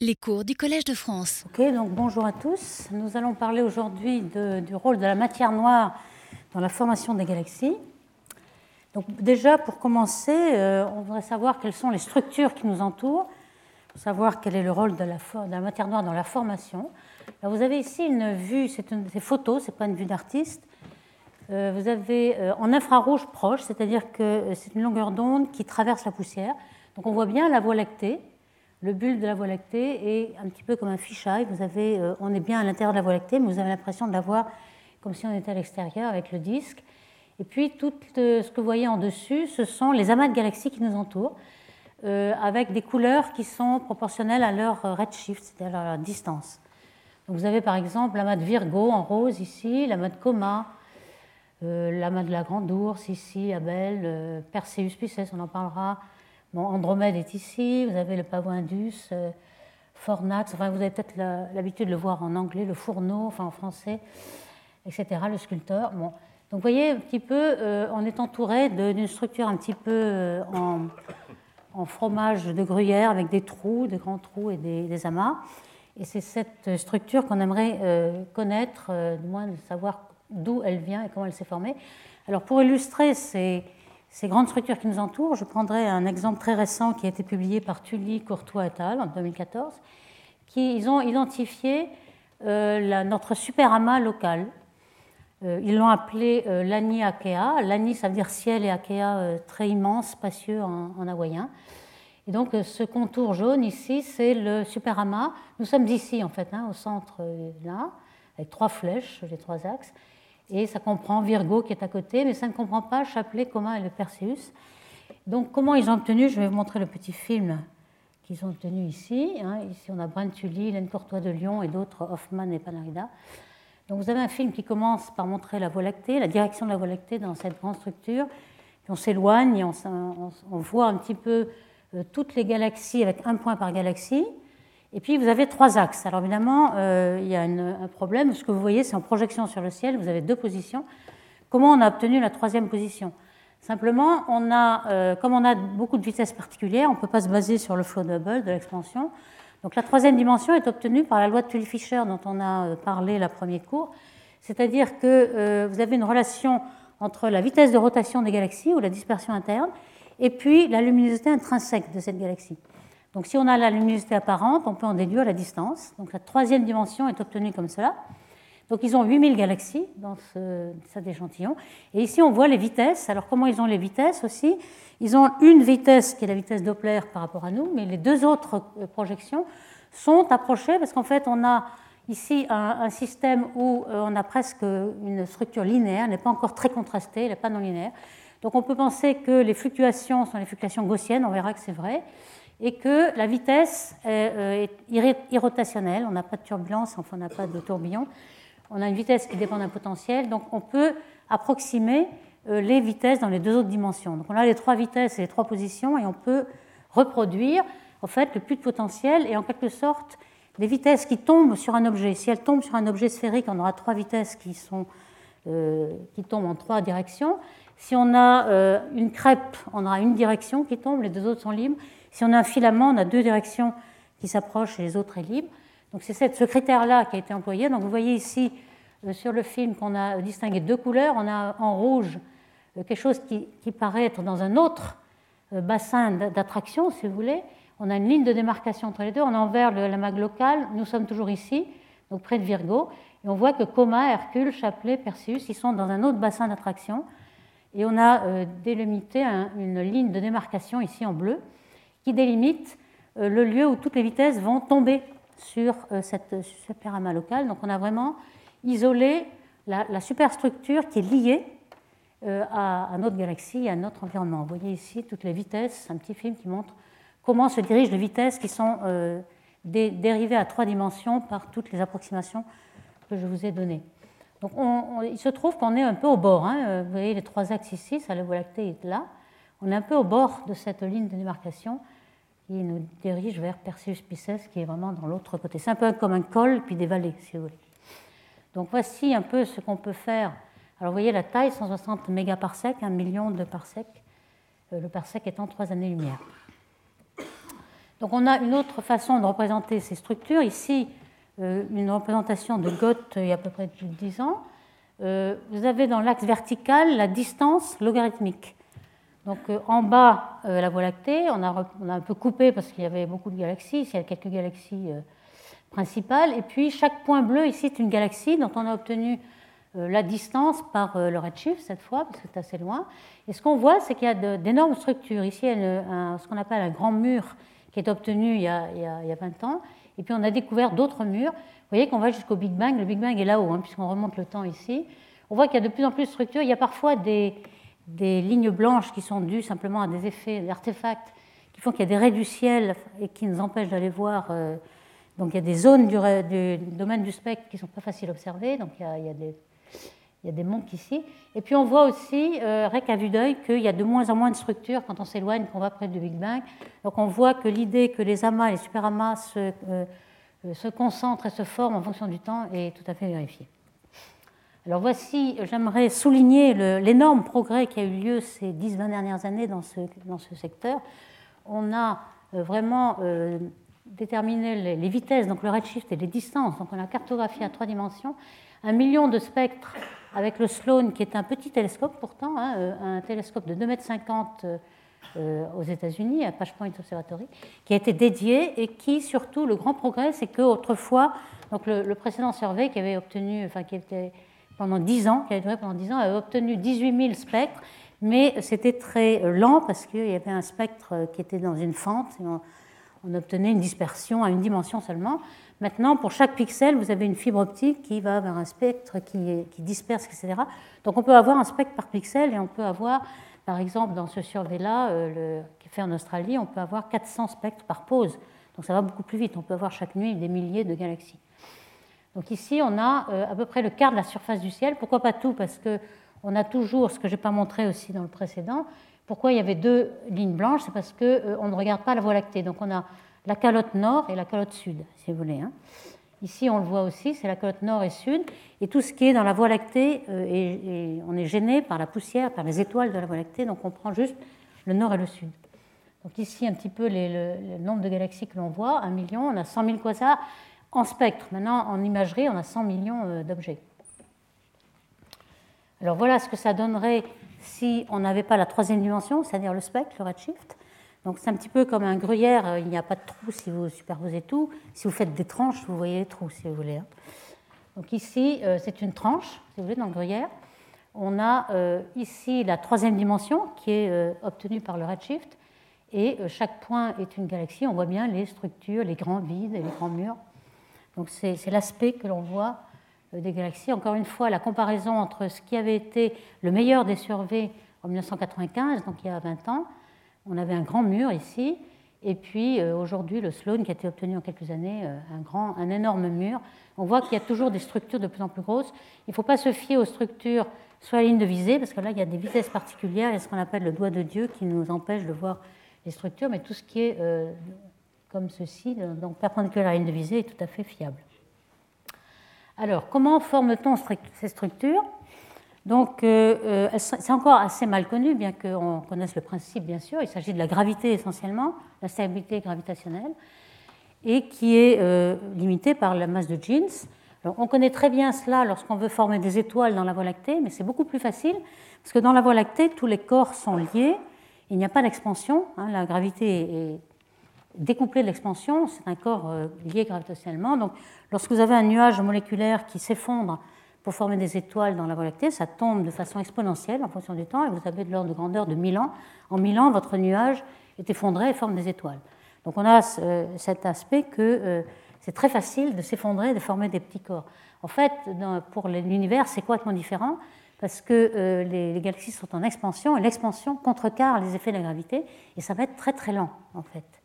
Les cours du Collège de France. Ok, donc bonjour à tous. Nous allons parler aujourd'hui du rôle de la matière noire dans la formation des galaxies. Donc déjà, pour commencer, euh, on voudrait savoir quelles sont les structures qui nous entourent, pour savoir quel est le rôle de la, matière noire dans la formation. vous avez ici une vue, c'est une photo, ce n'est pas une vue d'artiste. Euh, vous avez euh, en infrarouge proche, c'est-à-dire que c'est une longueur d'onde qui traverse la poussière. Donc on voit bien la Voie lactée le bulbe de la Voie lactée est un petit peu comme un fisheye. Vous avez, euh, on est bien à l'intérieur de la Voie lactée, mais vous avez l'impression de la voir comme si on était à l'extérieur avec le disque. Et puis tout euh, ce que vous voyez en dessus, ce sont les amas de galaxies qui nous entourent, euh, avec des couleurs qui sont proportionnelles à leur redshift, c'est-à-dire à leur distance. Donc vous avez par exemple l'amas de Virgo en rose ici, l'amas de Coma, l'amas de la Grande Ourse ici, Abel, Perseus Pisces, on en parlera, Andromède est ici, vous avez le pavot indus, euh, Fornax, enfin, vous avez peut-être l'habitude de le voir en anglais, le fourneau, enfin en français, etc., le sculpteur. Bon. Donc vous voyez un petit peu, euh, on est entouré d'une structure un petit peu euh, en, fromage de gruyère avec des trous, des grands trous et des, amas. Et c'est cette structure qu'on aimerait connaître, du moins de savoir d'où elle vient et comment elle s'est formée. Alors pour illustrer ces ces grandes structures qui nous entourent, je prendrai un exemple très récent qui a été publié par Tully, Courtois et al. en 2014, qui ils ont identifié euh, notre super amas local. Euh, ils l'ont appelé euh, l'Ani Akea. L'Ani, ça veut dire ciel et Akea, très immense, spacieux en, hawaïen. Et donc, ce contour jaune ici, c'est le super amas. Nous sommes ici, en fait, hein, au centre, là, avec trois flèches, les trois axes et ça comprend Virgo qui est à côté, mais ça ne comprend pas Chapelet, Coma et le Perseus. Donc comment ils ont obtenu Je vais vous montrer le petit film qu'ils ont obtenu ici. Hein. Ici on a Brent Tully, Hélène Courtois de Lyon et d'autres, Hoffman et Panarida. Donc vous avez un film qui commence par montrer la Voie lactée, la direction de la Voie lactée dans cette grande structure. On s'éloigne et on, on, voit un petit peu euh, toutes les galaxies avec un point par galaxie. Et puis vous avez trois axes. Alors évidemment, euh, il y a un problème. Ce que vous voyez, c'est en projection sur le ciel, vous avez deux positions. Comment on a obtenu la troisième position? Simplement, on a, euh, comme on a beaucoup de vitesses particulières, on ne peut pas se baser sur le flow double de l'expansion. Donc la troisième dimension est obtenue par la loi de Tully-Fisher dont on a euh, parlé la première cours. C'est-à-dire que vous avez une relation entre la vitesse de rotation des galaxies ou la dispersion interne et puis la luminosité intrinsèque de cette galaxie. Donc si on a la luminosité apparente, on peut en déduire la distance. Donc la troisième dimension est obtenue comme cela. Donc ils ont 8000 galaxies dans cet échantillon. Et ici on voit les vitesses. Alors comment ils ont les vitesses aussi? Ils ont une vitesse qui est la vitesse Doppler par rapport à nous, mais les deux autres euh, projections sont approchées parce qu'en fait on a ici un, système où euh, on a presque une structure linéaire, elle n'est pas encore très contrastée, elle n'est pas non linéaire. Donc on peut penser que les fluctuations sont les fluctuations gaussiennes, on verra que c'est vrai et que la vitesse euh, est irrotationnelle, on n'a pas de turbulence, enfin on n'a pas de tourbillon, on a une vitesse qui dépend d'un potentiel, donc on peut approximer euh, les vitesses dans les deux autres dimensions. Donc on a les trois vitesses et les trois positions et on peut reproduire en fait le plus de potentiel et en quelque sorte des vitesses qui tombent sur un objet. Si elles tombent sur un objet sphérique, on aura trois vitesses qui, sont, euh, qui tombent en trois directions. Si on a une crêpe, on aura une direction qui tombe, les deux autres sont libres. Si on a un filament, on a deux directions qui s'approchent et les autres sont libres. Donc c'est ce critère-là qui a été employé. Donc vous voyez ici euh, sur le film qu'on a distingué deux couleurs. On a en rouge euh, quelque chose qui, paraît être dans un autre euh, bassin d'attraction, si vous voulez. On a une ligne de démarcation entre les deux. On a en vert la mag locale. Nous sommes toujours ici, donc près de Virgo. Et on voit que Coma, Hercule, Chapelet, Perseus, ils sont dans un autre bassin d'attraction. Et on a délimité une ligne de démarcation ici en bleu qui délimite euh, le lieu où toutes les vitesses vont tomber sur euh, cette superama locale. Donc on a vraiment isolé la, superstructure qui est liée euh, à, notre galaxie, à notre environnement. Vous voyez ici toutes les vitesses, un petit film qui montre comment se dirigent les vitesses qui sont dérivées à trois dimensions par toutes les approximations que je vous ai données. Donc il se trouve qu'on est un peu au bord. Hein. Vous voyez les trois axes ici, ça, la Voie lactée est là. On est un peu au bord de cette ligne de démarcation qui nous dirige vers Perseus Pisces, qui est vraiment dans l'autre côté. C'est un peu comme un col, puis des vallées, si vous voulez. Donc voici un peu ce qu'on peut faire. Alors vous voyez la taille, 160 mégaparsecs, un million de parsecs, euh, le parsec étant trois années-lumière. Donc on a une autre façon de représenter ces structures. Ici, euh, une représentation de Gott il y a à peu près plus de 10 ans. Euh, vous avez dans l'axe vertical la distance logarithmique. Donc euh, en bas, la Voie lactée, on a, on a, un peu coupé parce qu'il y avait beaucoup de galaxies, il y a quelques galaxies principales. Et puis chaque point bleu ici est une galaxie dont on a obtenu la distance par le redshift cette fois, parce que c'est assez loin. Et ce qu'on voit, c'est qu'il y a d'énormes structures. Ici, il y a ce qu'on appelle un grand mur qui est obtenu il y a, il y a 20 ans. Et puis on a découvert d'autres murs. Vous voyez qu'on va jusqu'au Big Bang. Le Big Bang est là-haut, hein, puisqu'on remonte le temps ici. On voit qu'il y a de plus en plus de structures. Il y a parfois des, des lignes blanches qui sont dues simplement à des effets, des artefacts, qui font qu'il y a des raies du ciel et qui nous empêchent d'aller voir. Euh, donc il y a des zones du, domaine du spectre qui ne sont pas faciles à observer. Donc il y a, des monts ici. Et puis on voit aussi, euh, à vue d'œil, qu'il y a de moins en moins de structures quand on s'éloigne, qu'on va près du Big Bang. Donc on voit que l'idée que les amas et les superamas se, euh, euh, se concentrent et se forment en fonction du temps est tout à fait vérifiée. Alors voici, j'aimerais souligner l'énorme progrès qui a eu lieu ces 10-20 dernières années dans ce, secteur. On a euh, vraiment déterminé les, vitesses, donc le redshift et les distances. Donc on a cartographié à trois dimensions un million de spectres avec le Sloan, qui est un petit télescope pourtant, hein, euh, un télescope de 2,50 m euh, aux États-Unis, à Page-Point Observatory, qui a été dédié et qui, surtout, le grand progrès, c'est qu'autrefois, donc le, précédent survey qui avait obtenu, enfin qui était pendant 10 ans, qui avait duré pendant 10 ans, avait obtenu 18 000 spectres, mais c'était très lent parce qu'il y avait un spectre qui était dans une fente et on, obtenait une dispersion à une dimension seulement. Maintenant, pour chaque pixel, vous avez une fibre optique qui va vers un spectre qui, disperse, etc. Donc on peut avoir un spectre par pixel et on peut avoir, par exemple, dans ce survey-là, euh, qui est fait en Australie, on peut avoir 400 spectres par pause. Donc ça va beaucoup plus vite. On peut avoir chaque nuit des milliers de galaxies. Donc ici, on a euh, à peu près le quart de la surface du ciel. Pourquoi pas tout? Parce qu'on a toujours, ce que je n'ai pas montré aussi dans le précédent, pourquoi il y avait deux lignes blanches? C'est parce qu'on euh, ne regarde pas la Voie lactée. Donc on a la calotte nord et la calotte sud, si vous voulez. Hein. Ici, on le voit aussi, c'est la calotte nord et sud. Et tout ce qui est dans la Voie lactée, euh, on est gêné par la poussière, par les étoiles de la Voie lactée, donc on prend juste le nord et le sud. Donc ici, un petit peu le, nombre de galaxies que l'on voit, un million, on a 100 000 quasars en spectre. Maintenant, en imagerie, on a 100 millions euh, d'objets. Alors voilà ce que ça donnerait si on n'avait pas la troisième dimension, c'est-à-dire le spectre, le redshift. Donc c'est un petit peu comme un gruyère, euh, il n'y a pas de trou si vous superposez tout. Si vous faites des tranches, vous voyez les trous si vous voulez. Hein. Donc ici, euh, c'est une tranche, si vous voulez, dans le gruyère. On a ici la troisième dimension qui est obtenue par le redshift. Et chaque point est une galaxie. On voit bien les structures, les grands vides et les grands murs. Donc c'est l'aspect que l'on voit des galaxies. Encore une fois, la comparaison entre ce qui avait été le meilleur des surveys en 1995, donc il y a 20 ans, on avait un grand mur ici, et puis euh, aujourd'hui le Sloan qui a été obtenu en quelques années, euh, un, grand, un énorme mur. On voit qu'il y a toujours des structures de plus en plus grosses. Il ne faut pas se fier aux structures soit à la ligne de visée, parce que là il y a des vitesses particulières, il y a ce qu'on appelle le doigt de Dieu qui nous empêche de voir les structures, mais tout ce qui est euh, comme ceci, donc perpendiculaire à ligne de visée, est tout à fait fiable. Alors, comment forme-t-on ces structures? Donc, euh, euh, c'est encore assez mal connu, bien qu'on connaisse le principe, bien sûr. Il s'agit de la gravité essentiellement, la stabilité gravitationnelle, et qui est euh, limitée par la masse de Jeans. on connaît très bien cela lorsqu'on veut former des étoiles dans la Voie lactée, mais c'est beaucoup plus facile, parce que dans la Voie lactée, tous les corps sont liés, il n'y a pas d'expansion, hein. la gravité est découplée de l'expansion, c'est un corps lié gravitationnellement. Donc, lorsque vous avez un nuage moléculaire qui s'effondre pour former des étoiles dans la Voie lactée, ça tombe de façon exponentielle en fonction du temps, et vous avez de l'ordre de grandeur de 1000 ans. En 1000 ans, votre nuage est effondré et forme des étoiles. Donc on a cet aspect que euh, c'est très facile de s'effondrer, de former des petits corps. En fait, pour l'univers, c'est complètement différent parce que euh, les, galaxies sont en expansion et l'expansion contrecarre les effets de la gravité et ça va être très très lent en fait.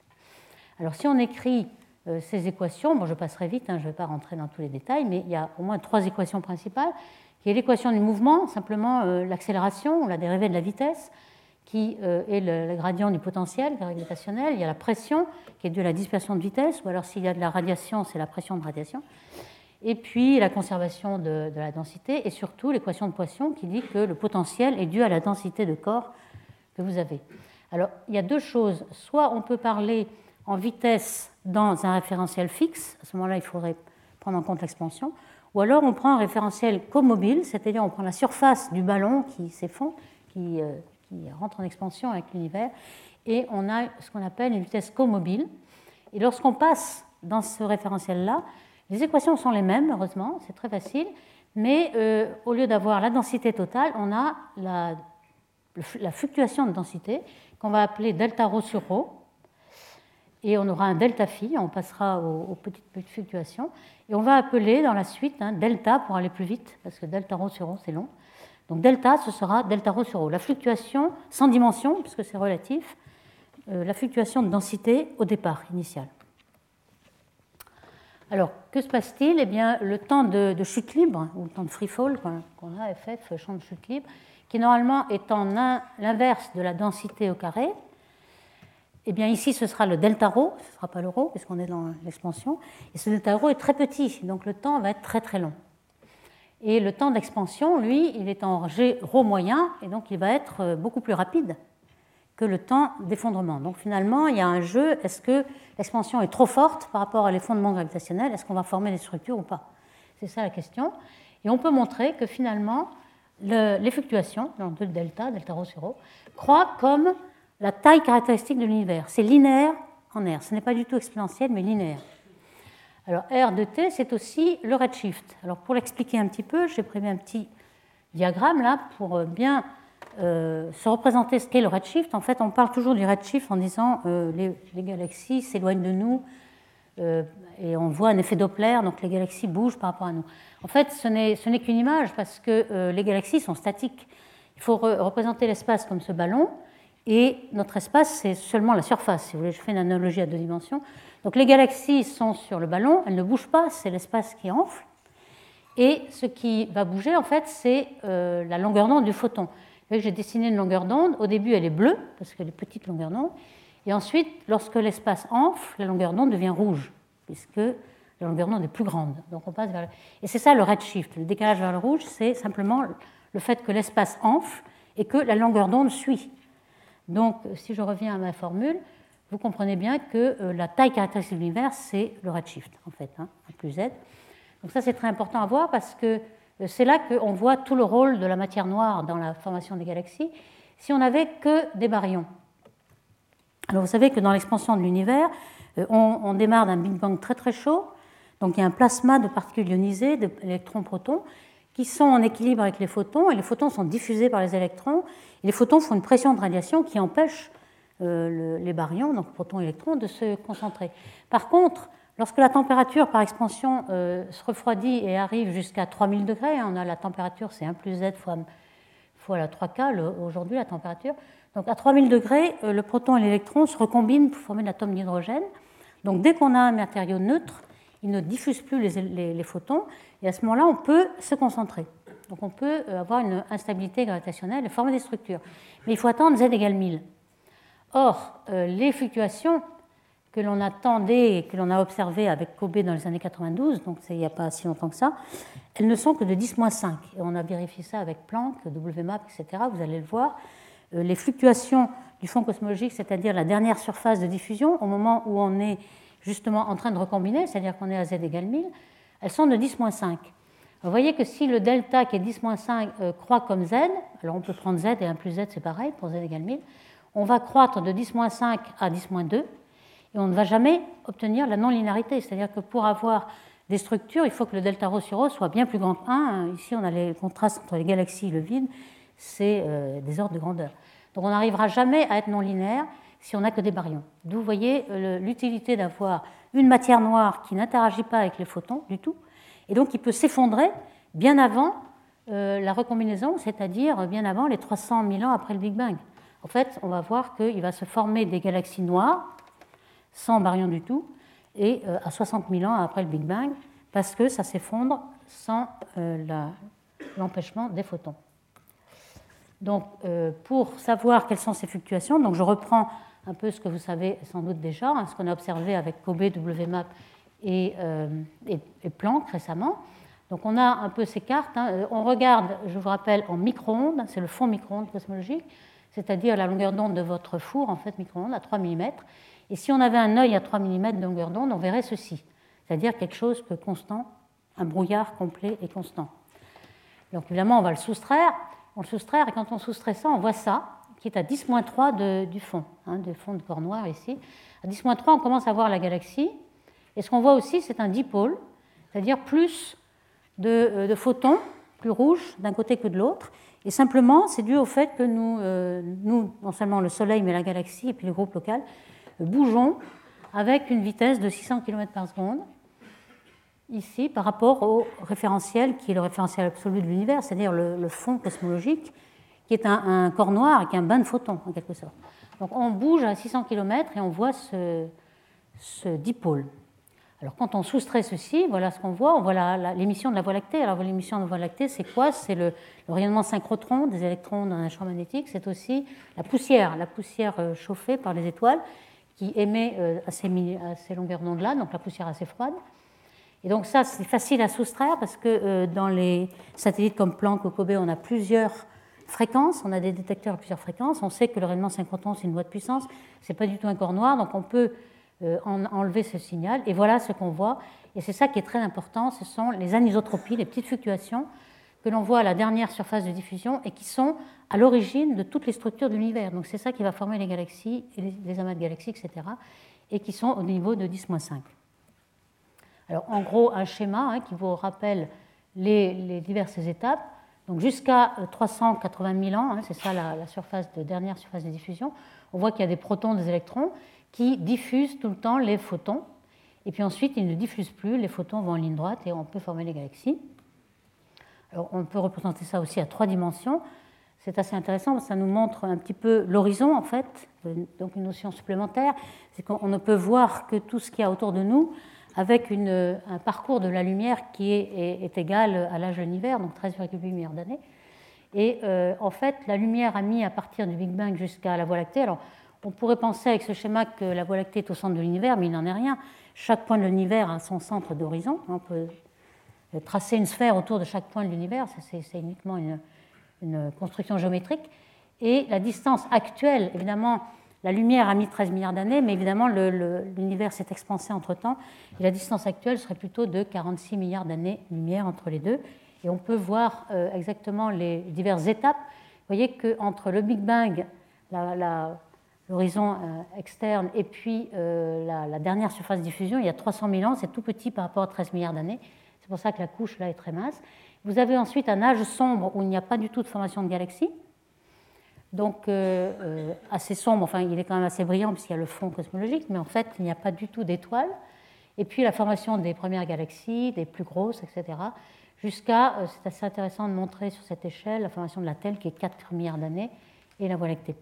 Alors si on écrit euh, ces équations, bon, je passerai vite, hein, je ne vais pas rentrer dans tous les détails, mais il y a au moins trois équations principales, qui est l'équation du mouvement, simplement euh, l'accélération, la dérivée de la vitesse, qui euh, est le, gradient du potentiel gravitationnel. Il y a la pression, qui est due à la dispersion de vitesse, ou alors s'il y a de la radiation, c'est la pression de radiation. Et puis la conservation de, de la densité, et surtout l'équation de Poisson, qui dit que le potentiel est dû à la densité de corps que vous avez. Alors, il y a deux choses. Soit on peut parler en vitesse dans un référentiel fixe, à ce moment-là, il faudrait prendre en compte l'expansion, ou alors on prend un référentiel comobile, c'est-à-dire on prend la surface du ballon qui s'effondre, qui, euh, qui, rentre en expansion avec l'univers, et on a ce qu'on appelle une vitesse comobile. Et lorsqu'on passe dans ce référentiel-là, les équations sont les mêmes, heureusement, c'est très facile, mais euh, au lieu d'avoir la densité totale, on a la, la fluctuation de densité qu'on va appeler delta rho sur rho, et on aura un delta phi, on passera aux, petites, fluctuations, et on va appeler dans la suite hein, delta pour aller plus vite, parce que delta rho sur rho c'est long. Donc delta, ce sera delta rho sur rho. La fluctuation sans dimension, puisque c'est relatif, euh, la fluctuation de densité au départ initial. Alors, que se passe-t-il? Eh bien, le temps de, chute libre, ou le temps de free fall qu'on a, FF, champ de chute libre, qui normalement est en l'inverse de la densité au carré, eh bien ici, ce sera le delta rho, ce ne sera pas le rho, puisqu'on est dans l'expansion. Et ce delta rho est très petit, donc le temps va être très très long. Et le temps d'expansion, lui, il est en g rho moyen, et donc il va être euh, beaucoup plus rapide que le temps d'effondrement. Donc finalement, il y a un jeu, est-ce que l'expansion est trop forte par rapport à l'effondrement gravitationnel? Est-ce qu'on va former des structures ou pas? C'est ça la question. Et on peut montrer que finalement, les fluctuations, donc de delta, delta rho sur rho, croient comme la taille caractéristique de l'univers. C'est linéaire en R. Ce n'est pas du tout exponentiel, mais linéaire. Alors R de t, c'est aussi le redshift. Alors pour l'expliquer un petit peu, j'ai prévu un petit diagramme là pour euh, bien euh, se représenter ce qu'est le redshift. En fait, on parle toujours du redshift en disant euh, les, galaxies s'éloignent de nous et on voit un effet Doppler, donc les galaxies bougent par rapport à nous. En fait, ce n'est qu'une image parce que les galaxies sont statiques. Il faut représenter l'espace comme ce ballon et notre espace, c'est seulement la surface. Si vous voulez, je fais une analogie à deux dimensions. Donc les galaxies sont sur le ballon, elles ne bougent pas, c'est l'espace qui enfle. Et ce qui va bouger, en fait, c'est euh, la longueur d'onde du photon. J'ai dessiné une longueur d'onde. Au début, elle est bleue, parce qu'elle est petite longueur d'onde. Et ensuite, lorsque l'espace enfle, la longueur d'onde devient rouge, puisque la longueur d'onde est plus grande. Donc on passe vers Et c'est ça le redshift. Le décalage vers le rouge, c'est simplement le fait que l'espace enfle et que la longueur d'onde suit. Donc, si je reviens à ma formule, vous comprenez bien que euh, la taille caractéristique de l'univers, c'est le redshift, en fait, hein, plus z. Donc ça, c'est très important à voir parce que euh, c'est là qu'on voit tout le rôle de la matière noire dans la formation des galaxies. Si on n'avait que des baryons. Alors vous savez que dans l'expansion de l'univers, euh, on, démarre d'un Big Bang très très chaud. Donc il y a un plasma de particules ionisées, d'électrons-protons, qui sont en équilibre avec les photons, et les photons sont diffusés par les électrons, les photons font une pression de radiation qui empêche euh, les baryons, donc protons et électrons, de se concentrer. Par contre, lorsque la température par expansion euh, se refroidit et arrive jusqu'à 3000 degrés, hein, on a la température, c'est 1 plus z fois, fois la 3K aujourd'hui la température, donc à 3000 degrés, euh, le proton et l'électron se recombinent pour former l'atome d'hydrogène. Donc dès qu'on a un matériau neutre, il ne diffuse plus les photons, et à ce moment-là, on peut se concentrer. Donc on peut euh, avoir une instabilité gravitationnelle et former des structures. Mais il faut attendre z égale 1000. Or, euh, les fluctuations que l'on attendait et que l'on a observées avec Kobe dans les années 92, donc il n'y a pas si longtemps que ça, elles ne sont que de 10-5. Et on a vérifié ça avec Planck, WMAP, etc. Vous allez le voir. Euh, les fluctuations du fond cosmologique, c'est-à-dire la dernière surface de diffusion, au moment où on est justement en train de recombiner, c'est-à-dire qu'on est à z égale 1000, elles sont de 10-5. Vous voyez que si le delta qui est 10-5 euh, croît comme z, alors on peut prendre z et 1 plus z c'est pareil pour z égale 1000, on va croître de 10-5 à 10-2 et on ne va jamais obtenir la non-linéarité. C'est-à-dire que pour avoir des structures, il faut que le delta rho sur rho soit bien plus grand que 1. Ici, on a les contrastes entre les galaxies et le vide, c'est euh, des ordres de grandeur. Donc on n'arrivera jamais à être non linéaire si on n'a que des baryons. D'où vous voyez euh, l'utilité d'avoir une matière noire qui n'interagit pas avec les photons du tout, et donc il peut s'effondrer bien avant euh, la recombinaison, c'est-à-dire bien avant les 300 000 ans après le Big Bang. En fait, on va voir qu'il va se former des galaxies noires, sans baryons du tout, et euh, à 60 000 ans après le Big Bang, parce que ça s'effondre sans euh, l'empêchement des photons. Donc, pour savoir quelles sont ces fluctuations, donc je reprends un peu ce que vous savez sans doute déjà, hein, ce qu'on a observé avec Kobe, WMAP euh, et, Planck récemment. Donc on a un peu ces cartes. Hein. Euh, on regarde, je vous rappelle, en micro-ondes, c'est le fond micro-ondes cosmologique, c'est-à-dire la longueur d'onde de votre four, en fait, micro-ondes, à 3 mm. Et si on avait un œil à 3 mm de longueur d'onde, on verrait ceci, c'est-à-dire quelque chose que constant, un brouillard complet et constant. Donc évidemment, on va le soustraire. On le soustraire, et quand on soustrait ça, on voit ça, qui est à 10-3 du fond, hein, du fond de corps noir ici. À 10-3, on commence à voir la galaxie. Et ce qu'on voit aussi, c'est un dipôle, c'est-à-dire plus de, euh, photons, plus rouges d'un côté que de l'autre. Et simplement, c'est dû au fait que nous, euh, nous, non seulement le Soleil, mais la galaxie et puis le groupe local, euh, bougeons avec une vitesse de 600 km par seconde, ici, par rapport au référentiel qui est le référentiel absolu de l'univers, c'est-à-dire le, fond cosmologique, qui est un, corps noir avec un bain de photons, en quelque sorte. Donc on bouge à 600 km et on voit ce, dipôle. Alors quand on soustrait ceci, voilà ce qu'on voit. On voit l'émission de la Voie lactée. Alors l'émission de la Voie lactée, c'est quoi? C'est le, rayonnement synchrotron des électrons dans un champ magnétique. C'est aussi la poussière, la poussière euh, chauffée par les étoiles qui émet euh, à ces, à ces longueurs d'onde-là, donc la poussière assez froide. Et donc ça, c'est facile à soustraire parce que euh, dans les satellites comme Planck ou Kobe, on a plusieurs fréquences, on a des détecteurs à plusieurs fréquences. On sait que le rayonnement synchrotron, c'est une loi de puissance. C'est pas du tout un corps noir, donc on peut euh, enlever ce signal. Et voilà ce qu'on voit. Et c'est ça qui est très important, ce sont les anisotropies, les petites fluctuations que l'on voit à la dernière surface de diffusion et qui sont à l'origine de toutes les structures de l'univers. Donc c'est ça qui va former les galaxies, les amas de galaxies, etc. Et qui sont au niveau de 10-5. Alors en gros, un schéma hein, qui vous rappelle les, diverses étapes. Donc jusqu'à 380 000 ans, hein, c'est ça la, dernière surface de diffusion, on voit qu'il y a des protons, des électrons, qui diffusent tout le temps les photons. Et puis ensuite, ils ne diffusent plus, les photons vont en ligne droite et on peut former les galaxies. Alors, on peut représenter ça aussi à trois dimensions. C'est assez intéressant, ça nous montre un petit peu l'horizon, en fait, donc une notion supplémentaire. C'est qu'on ne peut voir que tout ce qu'il y a autour de nous avec un parcours de la lumière qui est, est, égal à l'âge de l'univers, donc 13,8 milliards d'années. Et euh, en fait, la lumière a mis à partir du Big Bang jusqu'à la Voie lactée. Alors, on pourrait penser avec ce schéma que la Voie lactée est au centre de l'univers, mais il n'en est rien. Chaque point de l'univers a son centre d'horizon. On peut tracer une sphère autour de chaque point de l'univers, c'est uniquement une, construction géométrique. Et la distance actuelle, évidemment, la lumière a mis 13 milliards d'années, mais évidemment, l'univers s'est expansé entre-temps. Et la distance actuelle serait plutôt de 46 milliards d'années-lumière entre les deux. Et on peut voir euh, exactement les diverses étapes. Vous voyez qu'entre le Big Bang, l'horizon euh, externe et puis euh, la, dernière surface de diffusion, il y a 300 000 ans, c'est tout petit par rapport à 13 milliards d'années. C'est pour ça que la couche là est très mince. Vous avez ensuite un âge sombre où il n'y a pas du tout de formation de galaxies. Donc euh, assez sombre, enfin il est quand même assez brillant puisqu'il y a le fond cosmologique, mais en fait il n'y a pas du tout d'étoiles. Et puis la formation des premières galaxies, des plus grosses, etc. Jusqu'à, c'est assez intéressant de montrer sur cette échelle, la formation de la Telle qui est 4 milliards d'années et la Voie lactée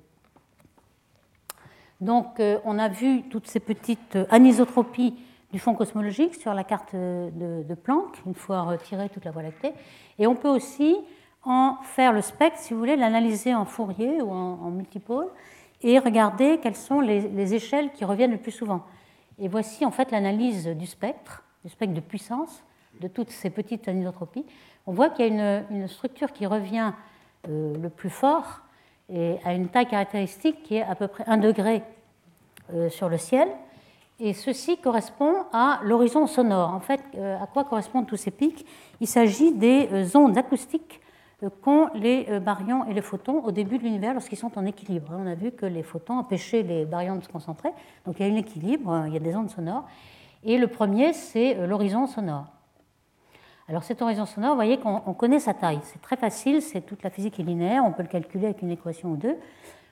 donc, euh, on a vu toutes ces petites euh, anisotropies du fond cosmologique sur la carte de, Planck, une fois retirée toute la Voie lactée. Et on peut aussi en faire le spectre, si vous voulez, l'analyser en Fourier ou en, multipôle et regarder quelles sont les, échelles qui reviennent le plus souvent. Et voici en fait l'analyse du spectre, du spectre de puissance de toutes ces petites anisotropies. On voit qu'il y a une, structure qui revient euh, le plus fort et à une taille caractéristique qui est à peu près 1 degré euh, sur le ciel. Et ceci correspond à l'horizon sonore. En fait, euh, à quoi correspondent tous ces pics? Il s'agit des ondes acoustiques qu'ont les baryons et les photons au début de l'univers lorsqu'ils sont en équilibre. On a vu que les photons empêchaient les baryons de se concentrer, donc il y a un équilibre, il y a des ondes sonores. Et le premier, c'est l'horizon sonore. Alors cet horizon sonore, vous voyez qu'on connaît sa taille. C'est très facile, c'est toute la physique est linéaire, on peut le calculer avec une équation ou deux.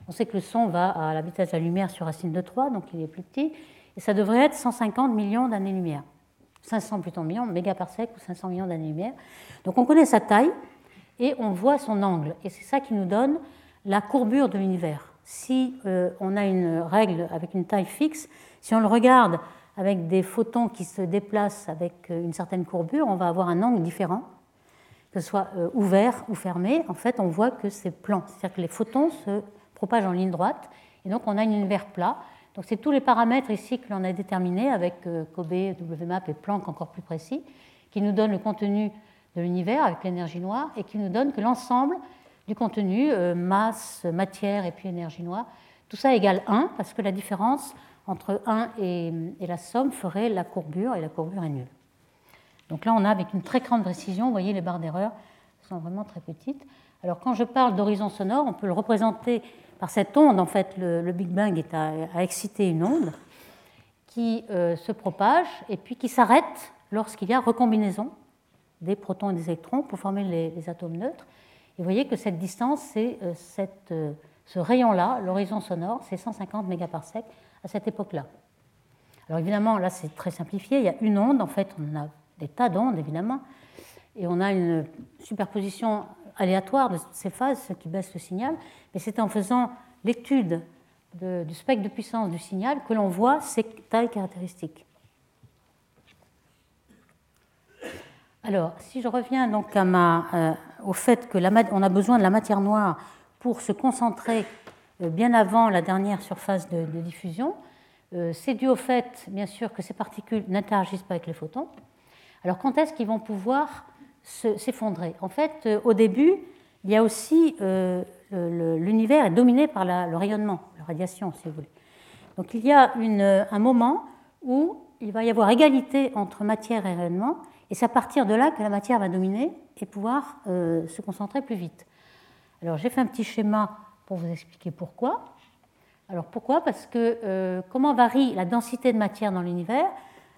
On sait que le son va à la vitesse de la lumière sur racine de 3, donc il est plus petit, et ça devrait être 150 millions d'années-lumière. 500 plutôt millions, mégaparsecs ou 500 millions d'années-lumière. Donc on connaît sa taille et on voit son angle. Et c'est ça qui nous donne la courbure de l'univers. Si euh, on a une règle avec une taille fixe, si on le regarde avec des photons qui se déplacent avec euh, une certaine courbure, on va avoir un angle différent, que ce soit euh, ouvert ou fermé. En fait, on voit que c'est plan, c'est-à-dire que les photons se propagent en ligne droite, et donc on a un univers plat. Donc c'est tous les paramètres ici que l'on a déterminés avec Kobe, WMAP et Planck encore plus précis, qui nous donnent le contenu de l'univers avec l'énergie noire, et qui nous donnent que l'ensemble du contenu, masse, matière et puis énergie noire, tout ça égale 1, parce que la différence entre 1 et, la somme ferait la courbure, et la courbure est nulle. Donc là, on a avec une très grande précision, vous voyez, les barres d'erreur sont vraiment très petites. Alors quand je parle d'horizon sonore, on peut le représenter par cette onde. En fait, le, Big Bang est à, exciter une onde qui euh, se propage et puis qui s'arrête lorsqu'il y a recombinaison des protons et des électrons pour former les, atomes neutres. Et vous voyez que cette distance, c'est euh, euh, ce rayon-là, l'horizon sonore, c'est 150 mégaparsecs à cette époque-là. Alors évidemment, là c'est très simplifié, il y a une onde, en fait on a des tas d'ondes évidemment, et on a une superposition aléatoire de ces phases, ce qui baisse le signal, mais c'est en faisant l'étude du spectre de puissance du signal que l'on voit ces tailles caractéristiques. Alors, si je reviens donc euh, au fait qu'on a besoin de la matière noire pour se concentrer euh, bien avant la dernière surface de, diffusion, euh, c'est dû au fait, bien sûr, que ces particules n'interagissent pas avec les photons. Alors, quand est-ce qu'ils vont pouvoir s'effondrer? En fait, au début, il y a aussi l'univers est dominé par le rayonnement, la radiation, si vous voulez. Donc, il y a un moment où il va y avoir égalité entre matière et rayonnement, et c'est à partir de là que la matière va dominer et pouvoir euh, se concentrer plus vite. Alors j'ai fait un petit schéma pour vous expliquer pourquoi. Alors pourquoi? Parce que euh, comment varie la densité de matière dans l'univers?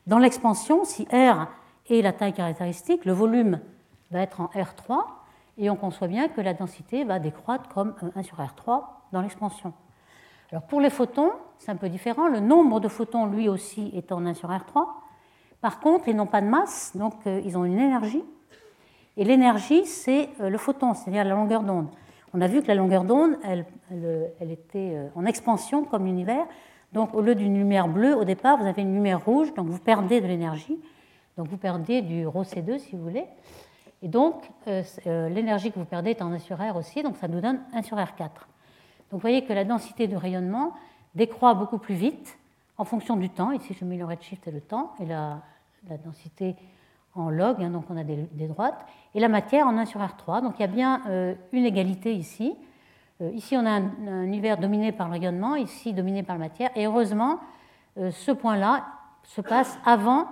Dans l'expansion, si R est la taille caractéristique, le volume va être en R3, et on conçoit bien que la densité va décroître comme 1 sur R3 dans l'expansion. Alors pour les photons, c'est un peu différent. Le nombre de photons, lui aussi, est en 1 sur R3. Par contre, ils n'ont pas de masse, donc euh, ils ont une énergie. Et l'énergie, c'est euh, le photon, c'est-à-dire la longueur d'onde. On a vu que la longueur d'onde, elle, était euh, en expansion comme l'univers. Donc au lieu d'une lumière bleue, au départ, vous avez une lumière rouge, donc vous perdez de l'énergie. Donc vous perdez du ρ C2 si vous voulez. Et donc l'énergie que vous perdez est en 1 sur R aussi, donc ça nous donne 1 sur R4. Donc vous voyez que la densité de rayonnement décroît beaucoup plus vite en fonction du temps. Ici, je mets le redshift et le temps, et la, densité en log, hein, donc on a des, droites, et la matière en 1 sur R3. Donc il y a bien euh, une égalité ici. Euh, ici, on a un, univers dominé par le rayonnement, ici dominé par la matière, et heureusement, euh, ce point-là se passe avant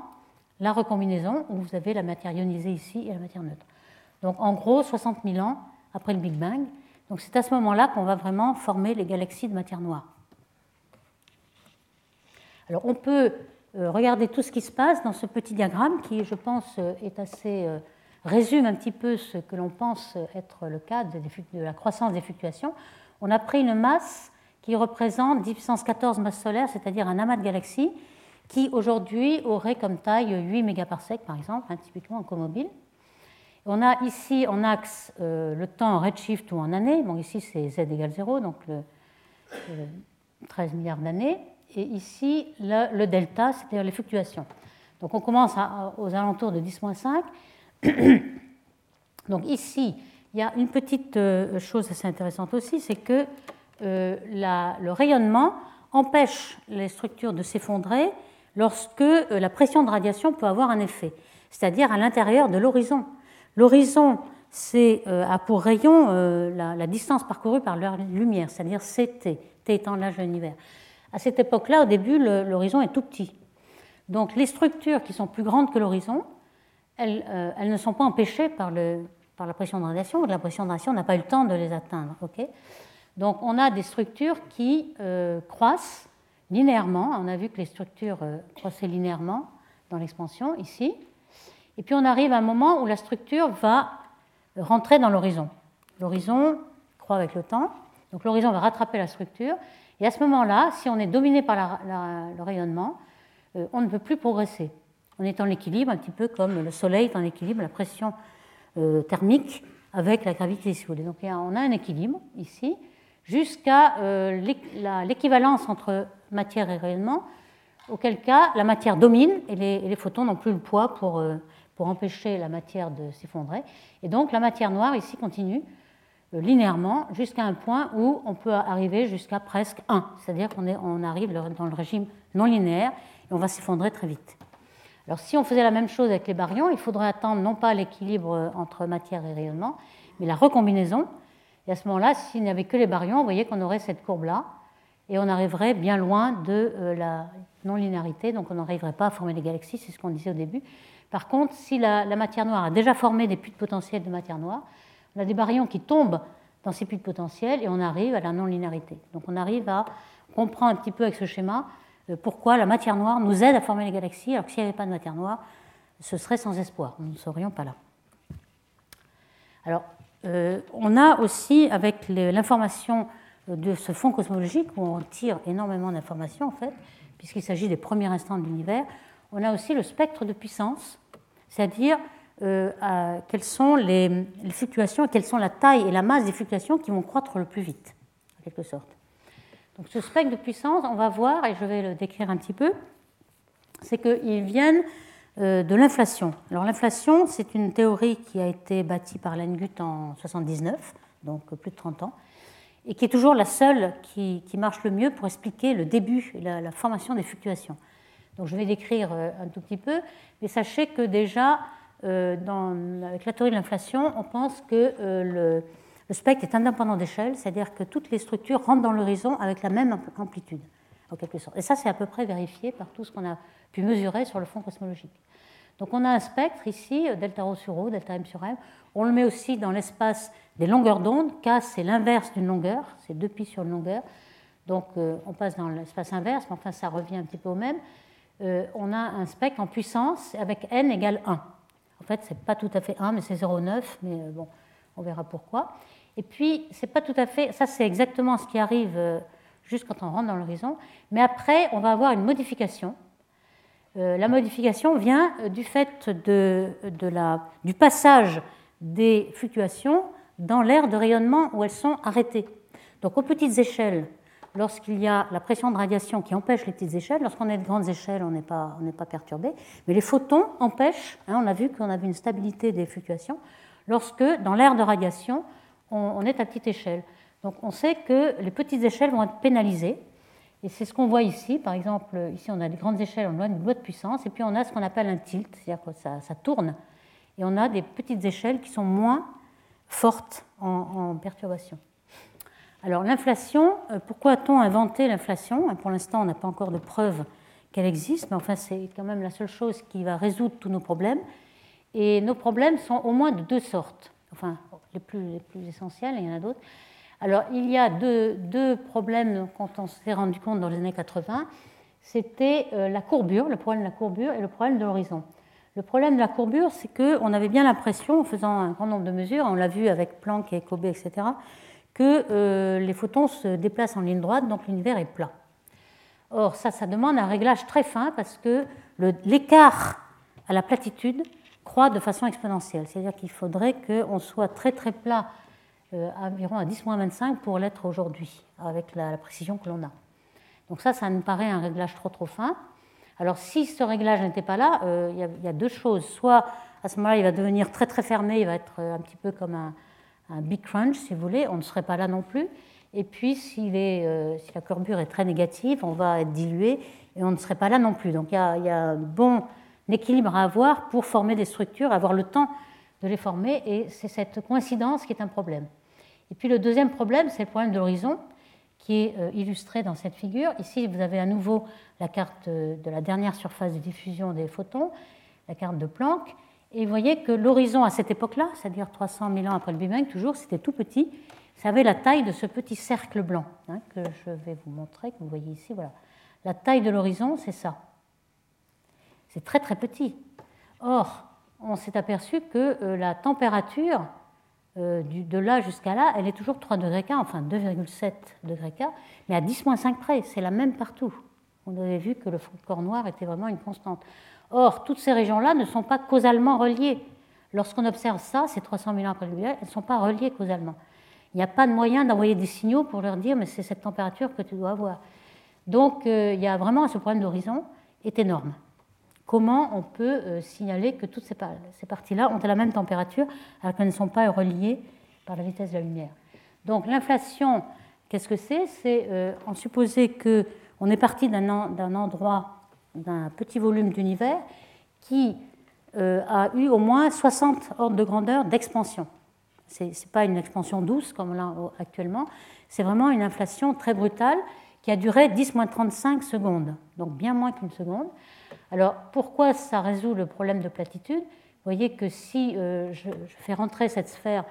la recombinaison, où vous avez la matière ionisée ici et la matière neutre. Donc en gros, 60 000 ans après le Big Bang. Donc c'est à ce moment-là qu'on va vraiment former les galaxies de matière noire. Alors on peut euh, regarder tout ce qui se passe dans ce petit diagramme qui, je pense, euh, euh, résume un petit peu ce que l'on pense être le cas de, la croissance des fluctuations. On a pris une masse qui représente 10 puissance 14 masses solaires, c'est-à-dire un amas de galaxies, qui aujourd'hui aurait comme taille 8 mégaparsecs, par exemple, hein, typiquement en comobile. On a ici en axe le temps en redshift ou en années. Bon, ici c'est z égale 0, donc 13 milliards d'années et ici le, delta, c'est-à-dire les fluctuations. Donc on commence aux alentours de 10-5. Donc ici, il y a une petite euh, chose assez intéressante aussi, c'est que euh, le rayonnement empêche les structures de s'effondrer lorsque euh, la pression de radiation peut avoir un effet, c'est-à-dire à, l'intérieur de l'horizon. L'horizon, c'est a pour rayon la, la, distance parcourue par la lumière, c'est-à-dire CT, T étant l'âge de l'univers. À cette époque-là, au début, l'horizon est tout petit. Donc les structures qui sont plus grandes que l'horizon, elles, euh, ne sont pas empêchées par, la pression de radiation. La pression de radiation n'a pas eu le temps de les atteindre. Donc on a des structures qui euh, croissent linéairement. On a vu que les structures euh, croissaient linéairement dans l'expansion ici. Et puis on arrive à un moment où la structure va rentrer dans l'horizon. L'horizon croît avec le temps. Donc l'horizon va rattraper la structure et à ce moment-là, si on est dominé par le rayonnement, euh, on ne peut plus progresser. On est en équilibre, un petit peu comme le Soleil est en équilibre, la pression euh, thermique avec la gravité, si vous voulez. Donc on a un équilibre ici, jusqu'à euh, l'équivalence entre matière et rayonnement, auquel cas la matière domine et les, photons n'ont plus le poids pour, pour empêcher la matière de s'effondrer. Et donc la matière noire ici continue linéairement jusqu'à un point où on peut arriver jusqu'à presque 1, c'est-à-dire qu'on on arrive dans le régime non linéaire et on va s'effondrer très vite. Alors si on faisait la même chose avec les baryons, il faudrait attendre non pas l'équilibre entre matière et rayonnement, mais la recombinaison. Et à ce moment-là, s'il n'y avait que les baryons, vous voyez qu'on aurait cette courbe-là, et on arriverait bien loin de la non-linéarité, donc on n'arriverait pas à former des galaxies, c'est ce qu'on disait au début. Par contre, si la, matière noire a déjà formé des puits de potentiel de matière noire, on a des baryons qui tombent dans ces puits de potentiel et on arrive à la non-linéarité. Donc on arrive à comprendre un petit peu avec ce schéma euh, pourquoi la matière noire nous aide à former les galaxies, alors que s'il n'y avait pas de matière noire, ce serait sans espoir, nous ne serions pas là. Alors, euh, on a aussi, avec l'information de ce fond cosmologique, où on tire énormément d'informations en fait, puisqu'il s'agit des premiers instants de l'univers, on a aussi le spectre de puissance, c'est-à-dire euh, quelles sont les, fluctuations, quelles sont la taille et la masse des fluctuations qui vont croître le plus vite, en quelque sorte. Donc ce spectre de puissance, on va voir, et je vais le décrire un petit peu, c'est qu'ils viennent euh, de l'inflation. Alors l'inflation, c'est une théorie qui a été bâtie par Lengut en 79, donc plus de 30 ans, et qui est toujours la seule qui, marche le mieux pour expliquer le début, la, la formation des fluctuations. Donc je vais décrire euh, un tout petit peu, mais sachez que déjà, euh, avec la théorie de l'inflation, on pense que euh, le, spectre est indépendant d'échelle, c'est-à-dire que toutes les structures rentrent dans l'horizon avec la même amplitude, en quelque sorte. Et ça, c'est à peu près vérifié par tout ce qu'on a pu mesurer sur le fond cosmologique. Donc on a un spectre ici, delta rho sur rho, delta m sur m. On le met aussi dans l'espace des longueurs d'onde. K, c'est l'inverse d'une longueur, c'est 2 pi sur une longueur. Donc on passe dans l'espace inverse, mais enfin ça revient un petit peu au même. Euh, on a un spectre en puissance avec n égale 1. Fait, ce n'est pas tout à fait 1, mais c'est 0,9, mais euh, bon, on verra pourquoi. Et puis, c'est pas tout à fait, ça c'est exactement ce qui arrive euh, juste quand on rentre dans l'horizon, mais après, on va avoir une modification. la modification vient du fait de, la, du passage des fluctuations dans l'aire de rayonnement où elles sont arrêtées. Donc, aux petites échelles, lorsqu'il y a la pression de radiation qui empêche les petites échelles. Lorsqu'on est de grandes échelles, on n'est pas, pas, perturbé. Mais les photons empêchent, hein, on a vu qu'on avait une stabilité des fluctuations, lorsque dans l'aire de radiation, on, est à petite échelle. Donc on sait que les petites échelles vont être pénalisées. Et c'est ce qu'on voit ici. Par exemple, ici on a des grandes échelles, on a une loi de puissance, et puis on a ce qu'on appelle un tilt, c'est-à-dire que ça, ça, tourne. Et on a des petites échelles qui sont moins fortes en perturbation. Alors l'inflation, euh, pourquoi a-t-on inventé l'inflation? Pour l'instant, on n'a pas encore de preuve qu'elle existe, mais enfin c'est quand même la seule chose qui va résoudre tous nos problèmes. Et nos problèmes sont au moins de deux sortes, enfin les plus, les essentiels, il y en a d'autres. Alors il y a deux, deux problèmes quand on s'est rendu compte dans les années 80, c'était euh, la courbure, le problème de la courbure et le problème de l'horizon. Le problème de la courbure, c'est qu'on avait bien l'impression, en faisant un grand nombre de mesures, on l'a vu avec Planck et Kobe, etc., que euh, les photons se déplacent en ligne droite, donc l'univers est plat. Or, ça, ça demande un réglage très fin parce que l'écart à la platitude croît de façon exponentielle. C'est-à-dire qu'il faudrait qu'on soit très très plat, euh, environ à 10-25 pour l'être aujourd'hui, avec la, précision que l'on a. Donc ça, ça nous paraît un réglage trop trop fin. Alors si ce réglage n'était pas là, euh, il y, a deux choses. Soit à ce moment-là, il va devenir très très fermé, il va être un petit peu comme un, un big crunch, si vous voulez, on ne serait pas là non plus. Et puis, euh, si la courbure est très négative, on va être dilué et on ne serait pas là non plus. Donc, il y a, un bon équilibre à avoir pour former des structures, avoir le temps de les former, et c'est cette coïncidence qui est un problème. Et puis, le deuxième problème, c'est le problème de l'horizon, qui est euh, illustré dans cette figure. Ici, vous avez à nouveau la carte euh, de la dernière surface de diffusion des photons, la carte de Planck. Et vous voyez que l'horizon à cette époque-là, c'est-à-dire 300 000 ans après le Big Bang, toujours, c'était tout petit. Ça avait la taille de ce petit cercle blanc hein, que je vais vous montrer, que vous voyez ici. Voilà. La taille de l'horizon, c'est ça. C'est très très petit. Or, on s'est aperçu que euh, la température euh, de là jusqu'à là, elle est toujours 3 degrés K, enfin 2,7 degrés K, mais à 10-5 près, c'est la même partout. On avait vu que le corps noir était vraiment une constante. Or, toutes ces régions-là ne sont pas causalement reliées. Lorsqu'on observe ça, ces 300 000 ans après le elles ne sont pas reliées causalement. Il n'y a pas de moyen d'envoyer des signaux pour leur dire mais c'est cette température que tu dois avoir. Donc euh, il y a vraiment ce problème d'horizon est énorme. Comment on peut euh, signaler que toutes ces, parties-là ont la même température alors qu'elles ne sont pas reliées par la vitesse de la lumière? Donc l'inflation, qu'est-ce que c'est? C'est euh, en supposer qu'on est parti d'un endroit d'un petit volume d'univers qui euh, a eu au moins 60 ordres de grandeur d'expansion. Ce n'est pas une expansion douce comme là actuellement, c'est vraiment une inflation très brutale qui a duré 10-35 secondes, donc bien moins qu'une seconde. Alors pourquoi ça résout le problème de platitude? Vous voyez que si euh, je, fais rentrer cette sphère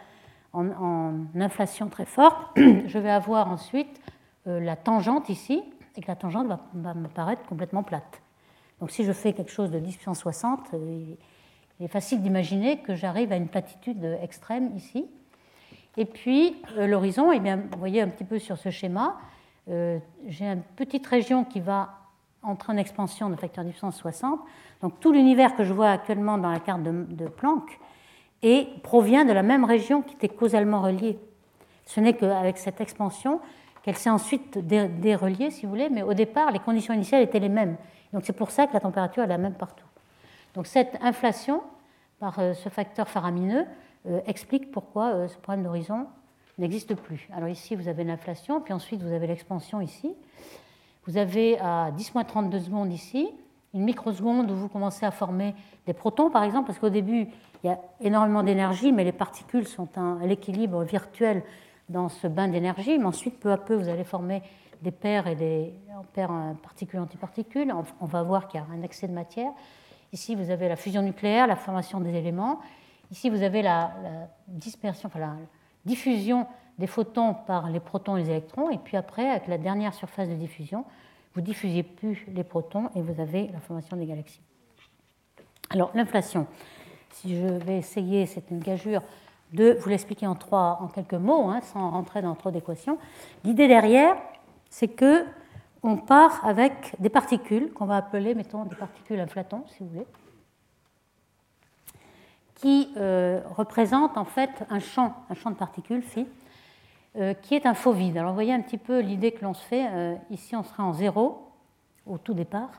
en, inflation très forte, je vais avoir ensuite euh, la tangente ici, et que la tangente va, va, me paraître complètement plate. Donc si je fais quelque chose de 10 puissance 60, il est facile d'imaginer que j'arrive à une platitude extrême ici. Et puis euh, l'horizon, eh bien, vous voyez un petit peu sur ce schéma, euh, j'ai une petite région qui va entrer en expansion de facteur 10 puissance 60. Donc tout l'univers que je vois actuellement dans la carte de, Planck et provient de la même région qui était causalement reliée. Ce n'est qu'avec cette expansion qu'elle s'est ensuite déreliée, si vous voulez, mais au départ, les conditions initiales étaient les mêmes. Donc c'est pour ça que la température est la même partout. Donc cette inflation par euh, ce facteur faramineux euh, explique pourquoi euh, ce problème d'horizon n'existe plus. Alors ici, vous avez l'inflation, puis ensuite, vous avez l'expansion ici. Vous avez à 10-32 secondes ici, une microseconde où vous commencez à former des protons, par exemple, parce qu'au début, il y a énormément d'énergie, mais les particules sont à l'équilibre virtuel dans ce bain d'énergie. Mais ensuite, peu à peu, vous allez former des paires et des paires particules-antiparticules. On va voir qu'il y a un excès de matière. Ici, vous avez la fusion nucléaire, la formation des éléments. Ici, vous avez la, dispersion, enfin la diffusion des photons par les protons et les électrons. Et puis après, avec la dernière surface de diffusion, vous diffusez plus les protons et vous avez la formation des galaxies. Alors, l'inflation. Si je vais essayer, c'est une gageure, de vous l'expliquer en, trois, en quelques mots, hein, sans rentrer dans trop d'équations. L'idée derrière, c'est que on part avec des particules qu'on va appeler, mettons, des particules inflatons, si vous voulez, qui euh, représentent en fait un champ, un champ de particules phi, euh, qui est un faux vide. Alors vous voyez un petit peu l'idée que l'on se fait. Euh, ici, on sera en zéro au tout départ,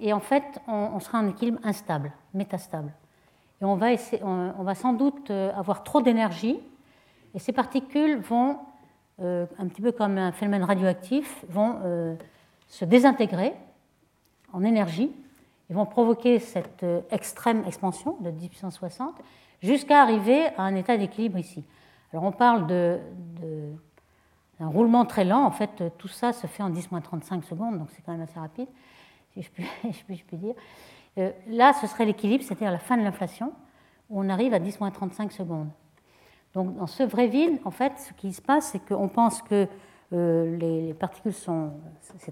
et en fait, on, sera en équilibre instable, métastable. Et on va, sans doute avoir trop d'énergie, et ces particules vont euh, un petit peu comme un phénomène radioactif, vont euh, se désintégrer en énergie et vont provoquer cette euh, extrême expansion de 10 puissance 60 jusqu'à arriver à un état d'équilibre ici. Alors on parle de, d'un roulement très lent. En fait, tout ça se fait en 10-35 secondes, donc c'est quand même assez rapide, si je puis dire. Là, ce serait l'équilibre, c'est-à-dire la fin de l'inflation, où on arrive à 10-35 secondes. Donc dans ce vrai vide, en fait, ce qui se passe, c'est qu'on pense que euh, les, particules sont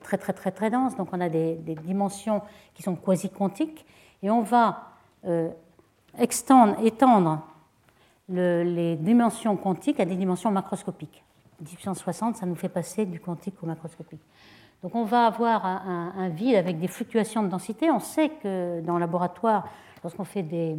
très très très très dense, donc on a des, dimensions qui sont quasi quantiques, et on va euh, étendre les dimensions quantiques à des dimensions macroscopiques. 1060, ça nous fait passer du quantique au macroscopique. Donc on va avoir un, vide avec des fluctuations de densité. On sait que dans le laboratoire, lorsqu'on fait des,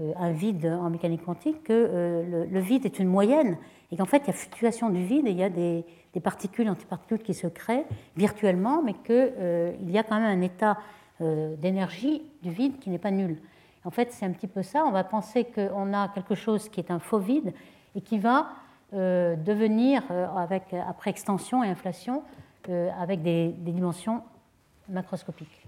euh, un vide en mécanique quantique que euh, le, vide est une moyenne et qu'en fait il y a fluctuation du vide et il y a des, particules, antiparticules qui se créent virtuellement, mais qu'il euh, y a quand même un état d'énergie du vide qui n'est pas nul. En fait, c'est un petit peu ça. On va penser qu'on a quelque chose qui est un faux vide et qui va devenir, avec, après extension et inflation, avec des dimensions macroscopiques.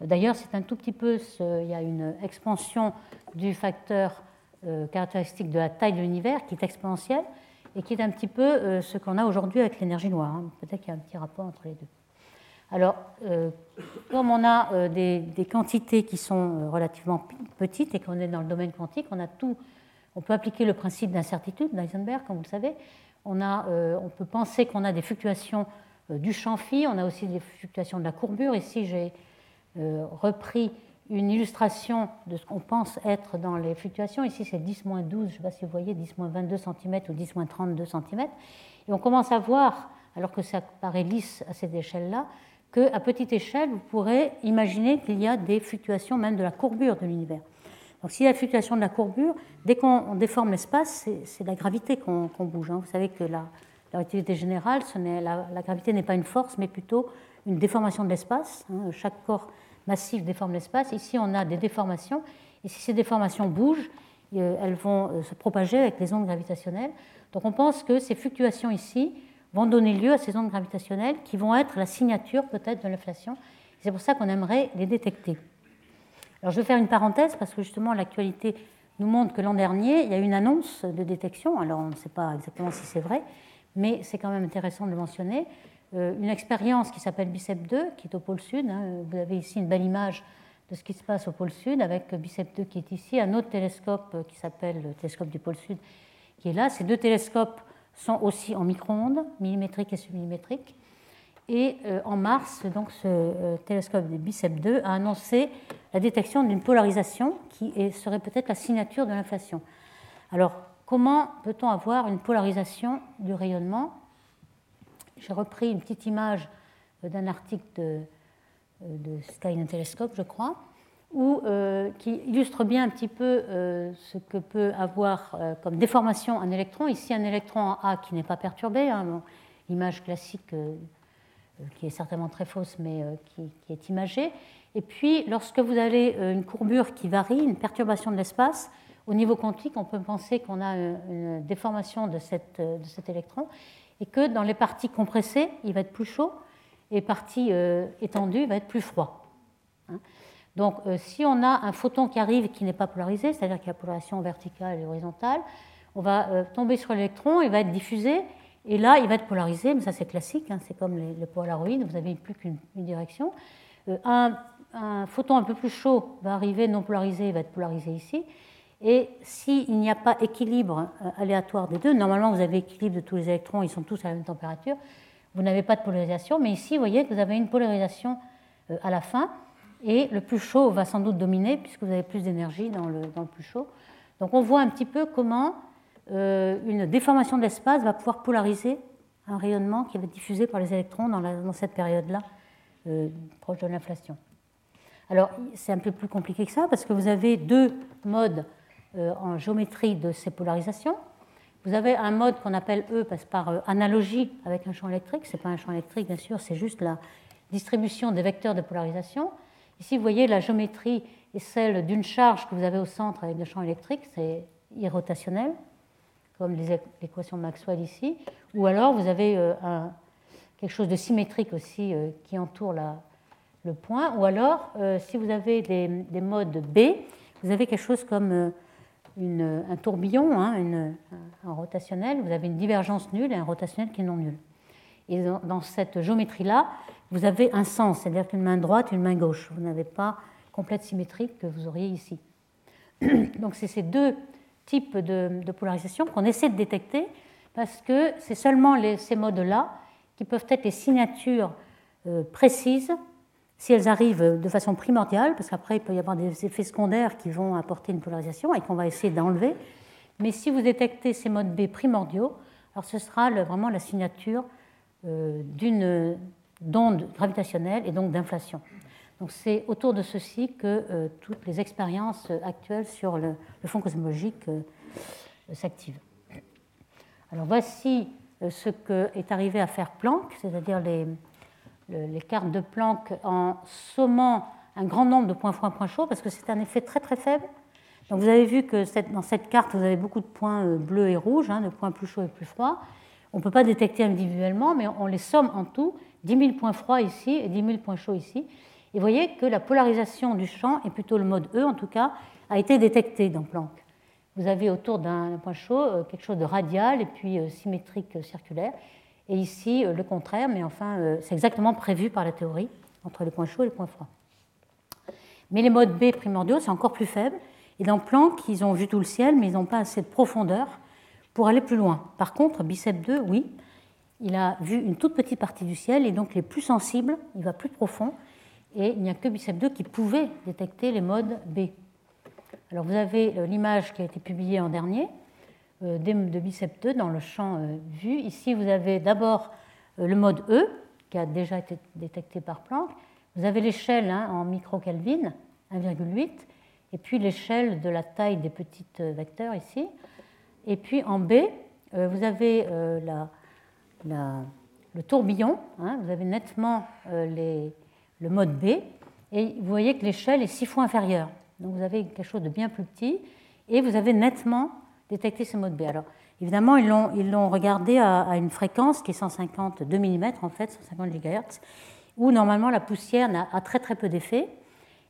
D'ailleurs, c'est un tout petit peu, il y a une expansion du facteur euh, caractéristique de la taille de l'univers qui est exponentielle et qui est un petit peu euh, ce qu'on a aujourd'hui avec l'énergie noire. Hein. Peut-être qu'il y a un petit rapport entre les deux. Alors, euh, comme on a des, quantités qui sont relativement petites et qu'on est dans le domaine quantique, on. On peut appliquer le principe d'incertitude d'Eisenberg, comme vous le savez. On, a, on peut penser qu'on a des fluctuations du champ phi, on a aussi des fluctuations de la courbure. Ici, j'ai euh, repris une illustration de ce qu'on pense être dans les fluctuations. Ici, c'est 10-12, je ne sais pas si vous voyez, 10-22 cm ou 10-32 cm. Et on commence à voir, alors que ça paraît lisse à cette échelle-là, qu'à petite échelle, vous pourrez imaginer qu'il y a des fluctuations même de la courbure de l'univers. Donc s'il y a la fluctuation de la courbure, dès qu'on déforme l'espace, c'est la gravité qu'on bouge. Hein. Vous savez que la, la relativité générale, la, gravité n'est pas une force, mais plutôt une déformation de l'espace. Hein. Chaque corps massif déforme l'espace. Ici, on a des déformations. Et si ces déformations bougent, euh, elles vont euh, se propager avec les ondes gravitationnelles. Donc on pense que ces fluctuations ici vont donner lieu à ces ondes gravitationnelles qui vont être la signature peut-être de l'inflation. C'est pour ça qu'on aimerait les détecter. Je vais faire une parenthèse parce que justement l'actualité nous montre que l'an dernier, il y a eu une annonce de détection. Alors on ne sait pas exactement si c'est vrai, mais c'est quand même intéressant de le mentionner. une expérience qui s'appelle BICEP 2, qui est au pôle sud. Hein. Vous avez ici une belle image de ce qui se passe au pôle sud avec BICEP 2 qui est ici, un autre télescope qui s'appelle le télescope du pôle sud qui est là. Ces deux télescopes sont aussi en micro-ondes, millimétriques et submillimétriques. Et euh, en mars, donc, ce euh, télescope de BICEP 2 a annoncé la détection d'une polarisation qui serait peut-être la signature de l'inflation. Alors, comment peut-on avoir une polarisation du rayonnement? J'ai repris une petite image euh, d'un article de, de Skyline Telescope, je crois, qui illustre bien un petit peu ce que peut avoir comme déformation un électron. Ici, un électron en A qui n'est pas perturbé, hein, image classique qui est certainement très fausse, mais euh, qui, est imagée. Et puis, lorsque vous avez euh, une courbure qui varie, une perturbation de l'espace, au niveau quantique, on peut penser qu'on a une déformation de, cet électron et que dans les parties compressées, il va être plus chaud et parties étendues, il va être plus froid. Hein. Donc, si on a un photon qui arrive qui n'est pas polarisé, c'est-à-dire qu'il y a polarisation verticale et horizontale, on va tomber sur l'électron, il va être diffusé, et là, il va être polarisé, mais ça c'est classique, hein, c'est comme les, les, polaroïdes, vous n'avez plus qu'une direction. Euh, un, photon un peu plus chaud va arriver non polarisé, il va être polarisé ici. Et s'il n'y a pas équilibre euh, aléatoire des deux, normalement vous avez équilibre de tous les électrons, ils sont tous à la même température, vous n'avez pas de polarisation, mais ici vous voyez que vous avez une polarisation euh, à la fin, et le plus chaud va sans doute dominer, puisque vous avez plus d'énergie dans le, dans le plus chaud. Donc on voit un petit peu comment une déformation de l'espace va pouvoir polariser un rayonnement qui va être diffusé par les électrons dans, cette période-là, euh, proche de l'inflation. Alors, c'est un peu plus compliqué que ça parce que vous avez deux modes euh, en géométrie de ces polarisations. Vous avez un mode qu'on appelle E passe par analogie avec un champ électrique. Ce n'est pas un champ électrique, bien sûr, c'est juste la distribution des vecteurs de polarisation. Ici, vous voyez, la géométrie est celle d'une charge que vous avez au centre avec le champ électrique, c'est irrotationnel comme l'équation de Maxwell ici, ou alors vous avez euh, quelque chose de symétrique aussi euh, qui entoure le point, ou alors euh, si vous avez des, des, modes B, vous avez quelque chose comme un tourbillon, hein, un, rotationnel, vous avez une divergence nulle et un rotationnel qui est non nul. Et dans, dans cette géométrie-là, vous avez un sens, c'est-à-dire qu'une main droite et une main gauche. Vous n'avez pas complète symétrique que vous auriez ici. Donc c'est ces deux type de, polarisation qu'on essaie de détecter parce que c'est seulement ces modes-là qui peuvent être les signatures euh, précises si elles arrivent de façon primordiale, parce qu'après il peut y avoir des effets secondaires qui vont apporter une polarisation et qu'on va essayer d'enlever. Mais si vous détectez ces modes B primordiaux, alors ce sera vraiment la signature euh, d'une d'onde gravitationnelle et donc d'inflation. Donc c'est autour de ceci que euh, toutes les expériences actuelles sur le, fond cosmologique euh, s'activent. Alors voici euh, ce que est arrivé à faire Planck, c'est-à-dire les, cartes de Planck en sommant un grand nombre de points froids, points chauds, parce que c'est un effet très très faible. Donc vous avez vu que dans cette carte, vous avez beaucoup de points bleus et rouges, hein, de points plus chauds et plus froids. On ne peut pas détecter individuellement, mais on les somme en tout, 10 000 points froids ici et 10 000 points chauds ici. Et vous voyez que la polarisation du champ, et plutôt le mode E en tout cas, a été détectée dans Planck. Vous avez autour d'un point chaud euh, quelque chose de radial et puis euh, symétrique euh, circulaire. Et ici, le contraire, mais enfin, c'est exactement prévu par la théorie entre les points chauds et les points froids. Mais les modes B primordiaux, c'est encore plus faible. Et dans Planck, ils ont vu tout le ciel, mais ils n'ont pas assez de profondeur pour aller plus loin. Par contre, Bicep 2, oui, il a vu une toute petite partie du ciel, et donc les plus sensibles, il va plus profond, et il n'y a que BICEP 2 qui pouvait détecter les modes B. Alors vous avez euh, l'image qui a été publiée en dernier euh, de BICEP 2 dans le champ euh, vu. Ici, vous avez d'abord le mode E, qui a déjà été détecté par Planck. Vous avez l'échelle hein, en micro-Kelvin, 1,8, et puis l'échelle de la taille des petits vecteurs ici. Et puis en B, vous avez le tourbillon, hein. vous avez nettement les, le mode B, et vous voyez que l'échelle est six fois inférieure. Donc vous avez quelque chose de bien plus petit, et vous avez nettement détecté ce mode B. Alors évidemment, ils l'ont, ils l'ont regardé à, une fréquence qui est 152 mm, en fait, 150 GHz, où normalement la poussière a très très peu d'effet.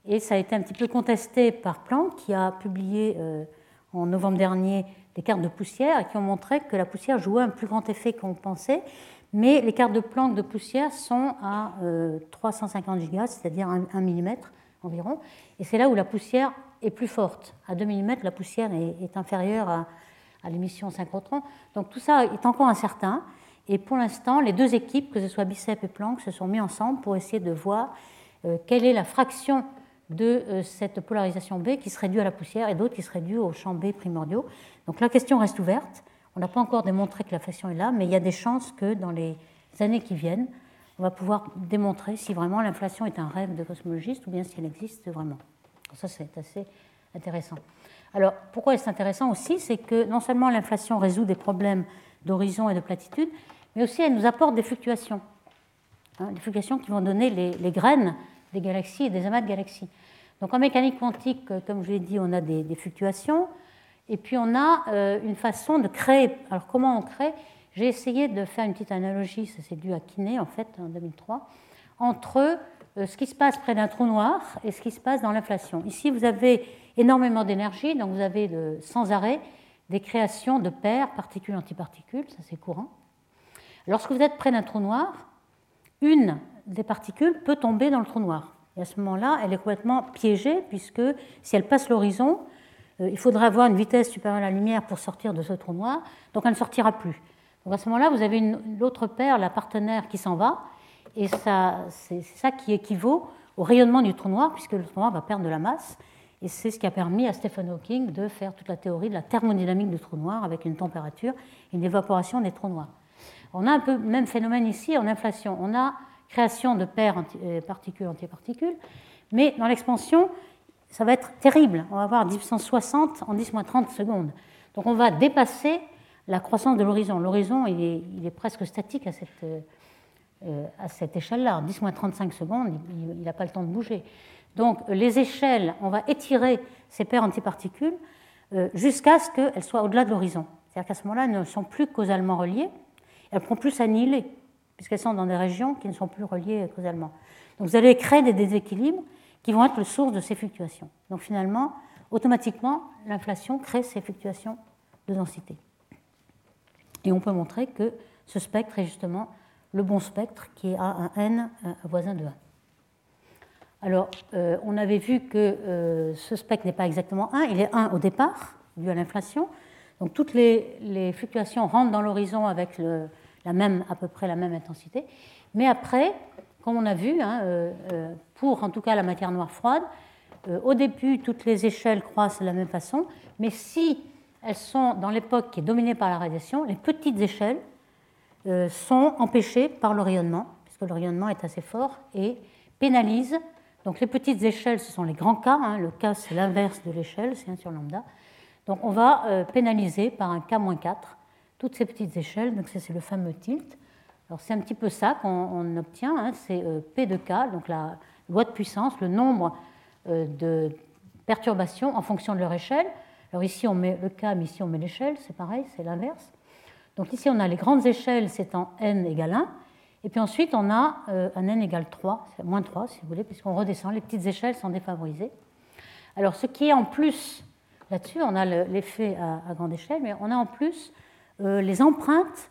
Et ça a été un petit peu contesté par Planck, qui a publié euh, en novembre dernier des cartes de poussière qui ont montré que la poussière jouait un plus grand effet qu'on pensait, mais les cartes de Planck de poussière sont à 350 gigas, c'est-à-dire 1 mm environ, et c'est là où la poussière est plus forte. À 2 mm, la poussière est, inférieure à, l'émission synchrotron. Donc tout ça est encore incertain. Et pour l'instant, les deux équipes, que ce soit Bicep et Planck, se sont mis ensemble pour essayer de voir euh, quelle est la fraction de euh, cette polarisation B qui serait due à la poussière et d'autres qui seraient dues aux champs B primordiaux. Donc la question reste ouverte. On n'a pas encore démontré que la fraction est là, mais il y a des chances que dans les années qui viennent, on va pouvoir démontrer si vraiment l'inflation est un rêve de cosmologiste ou bien si elle existe vraiment. Ça, c'est assez intéressant. Alors, pourquoi est-ce intéressant aussi C'est que non seulement l'inflation résout des problèmes d'horizon et de platitude, mais aussi elle nous apporte des fluctuations. Hein, des fluctuations qui vont donner les, graines des galaxies et des amas de galaxies. Donc en mécanique quantique, euh, comme je l'ai dit, on a des, fluctuations, et puis on a euh, une façon de créer. Alors comment on crée? J'ai essayé de faire une petite analogie, ça c'est dû à Kiné en fait en 2003, entre euh, ce qui se passe près d'un trou noir et ce qui se passe dans l'inflation. Ici, vous avez énormément d'énergie, donc vous avez sans arrêt des créations de paires particules-antiparticules, ça c'est courant. Lorsque vous êtes près d'un trou noir, une des particules peut tomber dans le trou noir. Et à ce moment-là, elle est complètement piégée, puisque si elle passe l'horizon, il faudra avoir une vitesse supérieure à la lumière pour sortir de ce trou noir, donc elle ne sortira plus. Donc à ce moment-là, vous avez l'autre paire, la partenaire, qui s'en va, et c'est ça qui équivaut au rayonnement du trou noir, puisque le trou noir va perdre de la masse. Et c'est ce qui a permis à Stephen Hawking de faire toute la théorie de la thermodynamique du trou noir avec une température une évaporation des trous noirs. On a un peu le même phénomène ici en inflation. On a création de paires euh, particules-antiparticules, mais dans l'expansion, ça va être terrible. On va avoir 1060 en 10-30 secondes. Donc on va dépasser la croissance de l'horizon. L'horizon, il est, presque statique à cette, euh, cette échelle-là. 10-35 secondes, il n'a pas le temps de bouger. Donc les échelles, on va étirer ces paires antiparticules euh, jusqu'à ce qu'elles soient au-delà de l'horizon. C'est-à-dire qu'à ce moment-là, elles ne sont plus causalement reliées, elles pourront plus s'annihiler, puisqu'elles sont dans des régions qui ne sont plus reliées causalement. Donc vous allez créer des déséquilibres qui vont être le source de ces fluctuations. Donc finalement, automatiquement, l'inflation crée ces fluctuations de densité. Et on peut montrer que ce spectre est justement le bon spectre qui est à un n voisin de 1. Alors, euh, on avait vu que euh, ce spectre n'est pas exactement 1, il est 1 au départ, dû à l'inflation. Donc, toutes les, fluctuations rentrent dans l'horizon avec la même, à peu près la même intensité. Mais après, comme on a vu, hein, euh, pour en tout cas la matière noire froide, au début, toutes les échelles croissent de la même façon, mais si elles sont dans l'époque qui est dominée par la radiation, les petites échelles sont empêchées par le rayonnement, puisque le rayonnement est assez fort et pénalise donc les petites échelles, ce sont les grands K. Hein. Le K, c'est l'inverse de l'échelle, c'est 1 sur lambda. Donc on va euh, pénaliser par un K-4 toutes ces petites échelles. Donc c'est le fameux tilt. Alors c'est un petit peu ça qu'on obtient. Hein. C'est euh, P de K, donc la de puissance, le nombre euh, de perturbations en fonction de leur échelle. Alors ici on met le K, mais ici on met l'échelle, c'est pareil, c'est l'inverse. Donc ici on a les grandes échelles, c'est en n égale 1. Et puis ensuite, on a euh, un n égale 3, moins 3 si vous voulez, puisqu'on redescend, les petites échelles sont défavorisées. Alors ce qui est en plus, là-dessus, on a l'effet à, grande échelle, mais on a en plus euh, les empreintes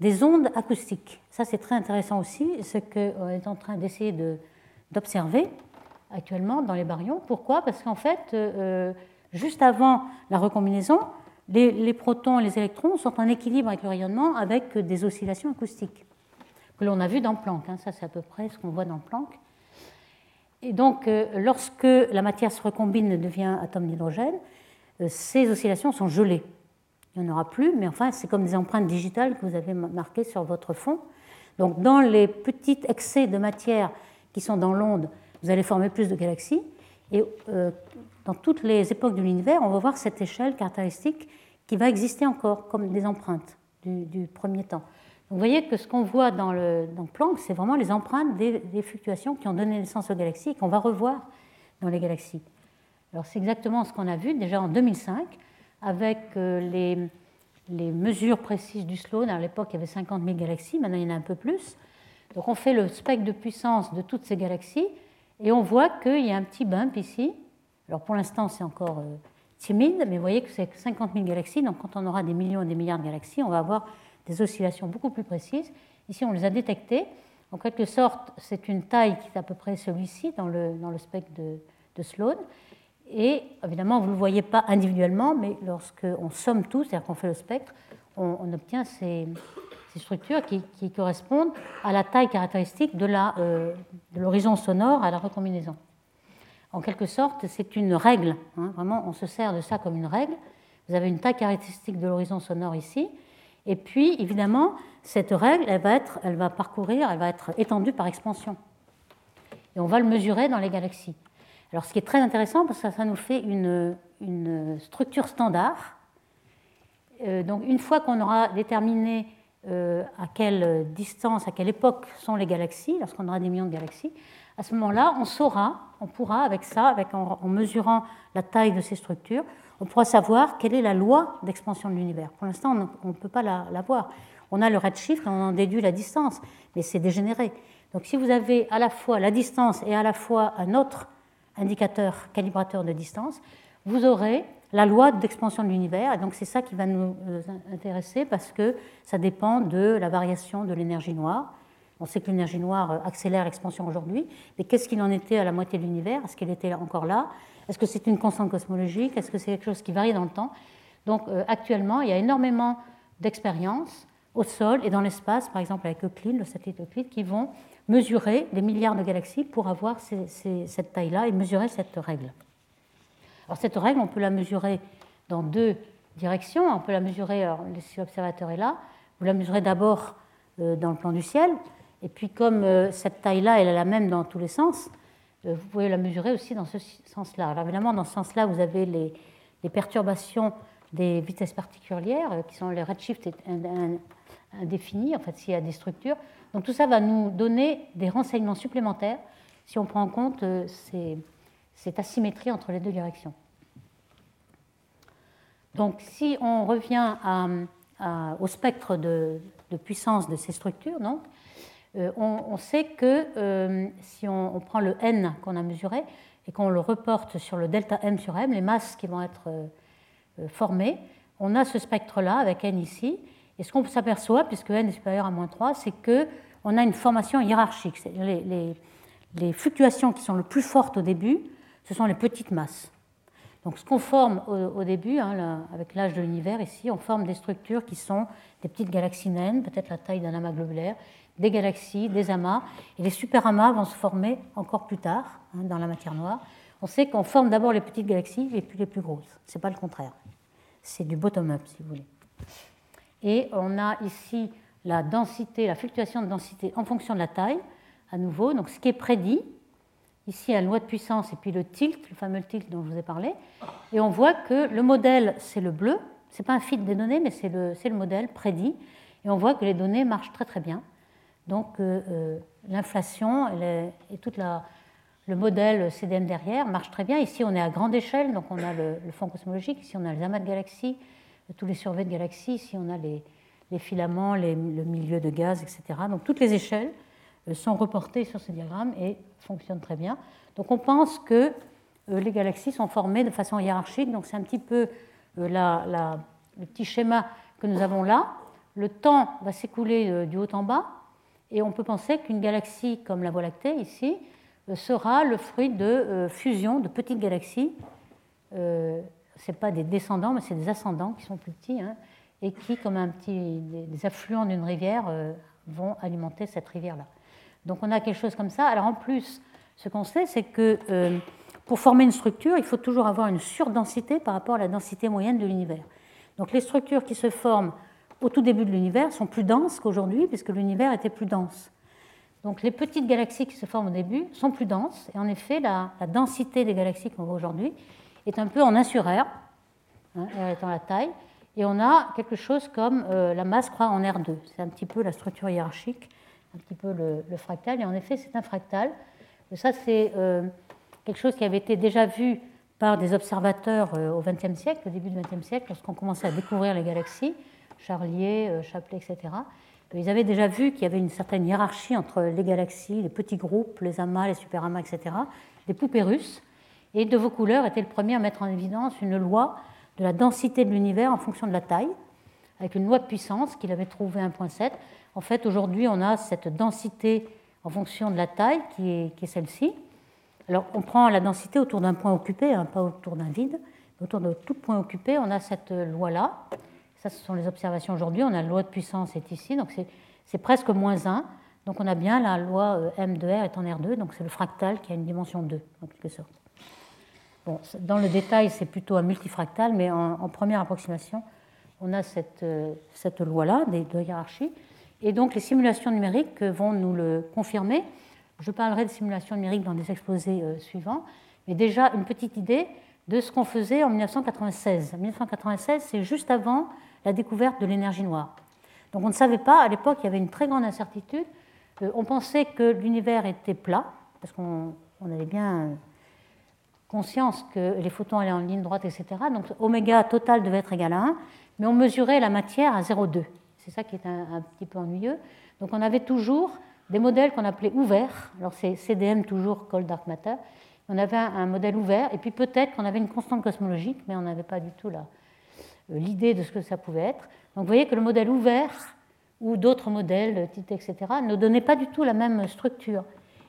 des ondes acoustiques. Ça, c'est très intéressant aussi, ce qu'on est en train d'essayer d'observer actuellement dans les baryons. Pourquoi? Parce qu'en fait, euh, juste avant la recombinaison, les, protons et les électrons sont en équilibre avec le rayonnement avec des oscillations acoustiques que l'on a vu dans Planck. Hein. ça, c'est à peu près ce qu'on voit dans Planck. Et donc, euh, lorsque la matière se recombine et devient atome d'hydrogène, euh, ces oscillations sont gelées. Il n'y en aura plus, mais enfin, c'est comme des empreintes digitales que vous avez marquées sur votre fond. Donc, dans les petits excès de matière sont dans l'onde, vous allez former plus de galaxies. Et euh, dans toutes les époques de l'univers, on va voir cette échelle caractéristique qui va exister encore comme des empreintes du premier temps vous voyez que ce qu'on voit dans, le, dans Planck, c'est vraiment les empreintes des, fluctuations qui ont donné naissance aux galaxies et qu'on va revoir dans les galaxies. Alors c'est exactement ce qu'on a vu déjà en 2005 avec euh, les, les mesures précises du Sloan. À l'époque, il y avait 50 000 galaxies, maintenant il y en a un peu plus. Donc on fait le spectre de puissance de toutes ces galaxies et on voit qu'il y a un petit bump ici. Alors pour l'instant, c'est encore euh, timide, mais vous voyez que c'est 50 000 galaxies. Donc quand on aura des millions et des milliards de galaxies, on va avoir des oscillations beaucoup plus précises Ici, on les a détectés. En quelque sorte, c'est une taille qui est à peu près celui-ci dans le, dans le spectre de, de Sloan. Et évidemment, vous ne le voyez pas individuellement, mais lorsqu'on somme tout, c'est-à-dire qu'on fait le spectre, on, obtient ces, structures qui, correspondent à la taille caractéristique euh, de l'horizon sonore à la recombinaison. En quelque sorte, c'est une règle. Hein. vraiment, on se sert de ça comme une règle. Vous avez une taille caractéristique de l'horizon sonore ici. Et puis, évidemment, cette règle, elle va, être, elle va parcourir, elle va être étendue par expansion. Et on va le mesurer dans les galaxies. Alors, ce qui est très intéressant, parce que ça, nous fait une, structure standard. Euh, donc, une fois qu'on aura déterminé à quelle distance, à quelle époque sont les galaxies, lorsqu'on aura des millions de galaxies, à ce moment-là, on saura, on pourra, avec ça, avec, en, mesurant la taille de ces structures, on pourra savoir quelle est la loi d'expansion de l'univers. Pour l'instant, on ne peut pas la, la, voir. On a le redshift, on en déduit la distance, mais c'est dégénéré. Donc, si vous avez à la fois la distance et à la fois un autre indicateur calibrateur de distance, vous aurez la loi d'expansion de l'univers. Et donc c'est ça qui va nous euh, intéresser parce que ça dépend de la variation de l'énergie noire. On sait que l'énergie noire euh, accélère l'expansion aujourd'hui, mais qu'est-ce qu'il en était à la moitié de l'univers? Est-ce qu'elle était encore là? Est-ce que c'est une constante cosmologique? Est-ce que c'est quelque chose qui varie dans le temps? Donc euh, actuellement, il y a énormément d'expériences au sol et dans l'espace, par exemple avec Euclide, le satellite Euclide, qui vont mesurer les milliards de galaxies pour avoir cette taille-là et mesurer cette règle. Alors cette règle, on peut la mesurer dans deux directions. On peut la mesurer, alors, si l'observateur est là, vous la mesurez d'abord euh, dans le plan du ciel, et puis comme euh, cette taille-là, elle est la même dans tous les sens, euh, vous pouvez la mesurer aussi dans ce sens-là. Alors évidemment, dans ce sens-là, vous avez les, perturbations des vitesses particulières, qui sont les redshifts indéfinis, en fait, s'il y a des structures. Donc tout ça va nous donner des renseignements supplémentaires si on prend en compte euh, cette asymétrie entre les deux directions. Donc si on revient au spectre de, puissance de ces structures, donc, euh, on, sait que euh, si on, prend le n qu'on a mesuré et qu'on le reporte sur le delta m sur m, les masses qui vont être formées, on a ce spectre-là avec n ici, et ce qu'on s'aperçoit, puisque n est supérieur à moins 3, c'est qu'on a une formation hiérarchique. Les, les, fluctuations qui sont le plus fortes au début, ce sont les petites masses. Donc ce qu'on forme au, début, hein, avec l'âge de l'univers ici, on forme des structures qui sont des petites galaxies naines, peut-être la taille d'un amas globulaire, des galaxies, des amas, et les superamas vont se former encore plus tard hein, dans la matière noire. On sait qu'on forme d'abord les petites galaxies et puis les plus grosses. Ce n'est pas le contraire. C'est du bottom-up, si vous voulez. Et on a ici la densité, la fluctuation de densité en fonction de la taille, à nouveau. Donc ce qui est prédit, ici la loi de puissance et puis le tilt, le fameux tilt dont je vous ai parlé. Et on voit que le modèle, c'est le bleu. Ce n'est pas un fit des données, mais c'est le, le, modèle prédit. Et on voit que les données marchent très très bien. Donc euh, euh, l'inflation et tout le modèle CDM derrière marche très bien. Ici, on est à grande échelle, donc on a le, fond cosmologique. Ici, on a les amas de galaxies tous les surveys de galaxies. Ici, on a les, filaments, le milieu de gaz, etc. Donc toutes les échelles sont reportées sur ce diagramme et fonctionnent très bien. Donc on pense que euh, les galaxies sont formées de façon hiérarchique. Donc c'est un petit peu euh, le petit schéma que nous avons là. Le temps va s'écouler du haut en bas et on peut penser qu'une galaxie comme la Voie lactée ici sera le fruit de fusion de petites galaxies ce pas des descendants, mais c'est des ascendants qui sont plus petits hein, et qui, comme un petit, des, affluents d'une rivière, euh, vont alimenter cette rivière-là. Donc on a quelque chose comme ça. Alors en plus, ce qu'on sait, c'est que euh, pour former une structure, il faut toujours avoir une surdensité par rapport à la densité moyenne de l'univers. Donc les structures qui se forment au tout début de l'univers sont plus denses qu'aujourd'hui, puisque l'univers était plus dense. Donc les petites galaxies qui se forment au début sont plus denses, et en effet, la, densité des galaxies qu'on voit aujourd'hui est un peu en 1 sur R, hein, étant la taille, et on a quelque chose comme euh, la masse croît en R2. C'est un petit peu la structure hiérarchique, un petit peu le, fractal, et en effet c'est un fractal. Ça c'est euh, quelque chose qui avait été déjà vu par des observateurs euh, au XXe siècle, au début du XXe siècle, lorsqu'on commençait à découvrir les galaxies, Charlier, Chapelet, etc. Ils avaient déjà vu qu'il y avait une certaine hiérarchie entre les galaxies, les petits groupes, les amas, les superamas, etc., des poupées russes. Et De Vaucouleurs était le premier à mettre en évidence une loi de la densité de l'univers en fonction de la taille. avec une loi de puissance qu'il avait trouvée 1.7. En fait, aujourd'hui, on a cette densité en fonction de la taille qui est, celle-ci. Alors, on prend la densité autour d'un point occupé, hein, pas autour d'un vide. Autour de tout point occupé, on a cette loi-là. Ça, ce sont les observations aujourd'hui. On a la loi de puissance est ici, donc c'est presque moins 1. Donc on a bien la loi euh, M de R est en R2, donc c'est le fractal qui a une dimension 2, en quelque sorte. Bon, dans le détail, c'est plutôt un multifractal, mais en, première approximation, on a cette, euh, loi-là de hiérarchie. Et donc les simulations numériques vont nous le confirmer. Je parlerai de simulations numériques dans des exposés euh, suivants, mais déjà une petite idée de ce qu'on faisait en 1996. En 1996, c'est juste avant la découverte de l'énergie noire. Donc on ne savait pas, à l'époque, il y avait une très grande incertitude. Euh, on pensait que l'univers était plat, parce qu'on avait bien conscience que les photons allaient en ligne droite, etc. Donc oméga total devait être égal à 1, mais on mesurait la matière à 0,2. C'est ça qui est un, petit peu ennuyeux. Donc on avait toujours des modèles qu'on appelait ouverts. Alors c'est CDM toujours, Cold Dark Matter. On avait un, modèle ouvert, et puis peut-être qu'on avait une constante cosmologique, mais on n'avait pas du tout euh, l'idée de ce que ça pouvait être. Donc vous voyez que le modèle ouvert, ou d'autres modèles, TIT, etc., ne donnait pas du tout la même structure.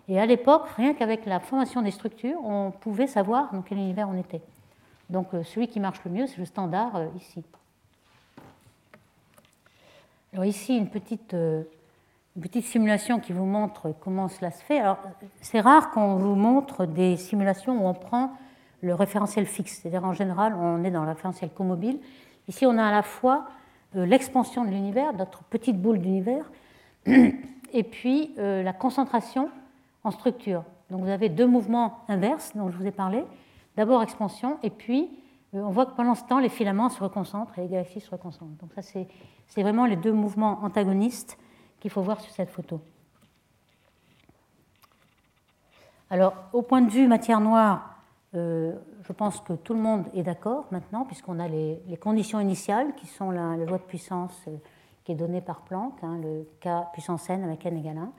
Et à l'époque, rien qu'avec la formation des structures, on pouvait savoir dans quel univers on était. Donc euh, celui qui marche le mieux, c'est le standard euh, ici. Alors ici, une petite, euh, une petite simulation qui vous montre comment cela se fait. Alors, c'est rare qu'on vous montre des simulations où on prend le référentiel fixe. C'est-à-dire, en général, on est dans le référentiel comobile. Ici, on a à la fois euh, l'expansion de l'univers, notre petite boule d'univers, et puis euh, la concentration en structure. Donc, vous avez deux mouvements inverses dont je vous ai parlé. D'abord expansion, et puis on voit que pendant ce temps, les filaments se reconcentrent et les galaxies se reconcentrent. Donc ça, c'est vraiment les deux mouvements antagonistes qu'il faut voir sur cette photo. Alors, au point de vue matière noire, euh, je pense que tout le monde est d'accord maintenant, puisqu'on a les, conditions initiales, qui sont la, loi de puissance euh, qui est donnée par Planck, hein, le K puissance n avec n égale 1.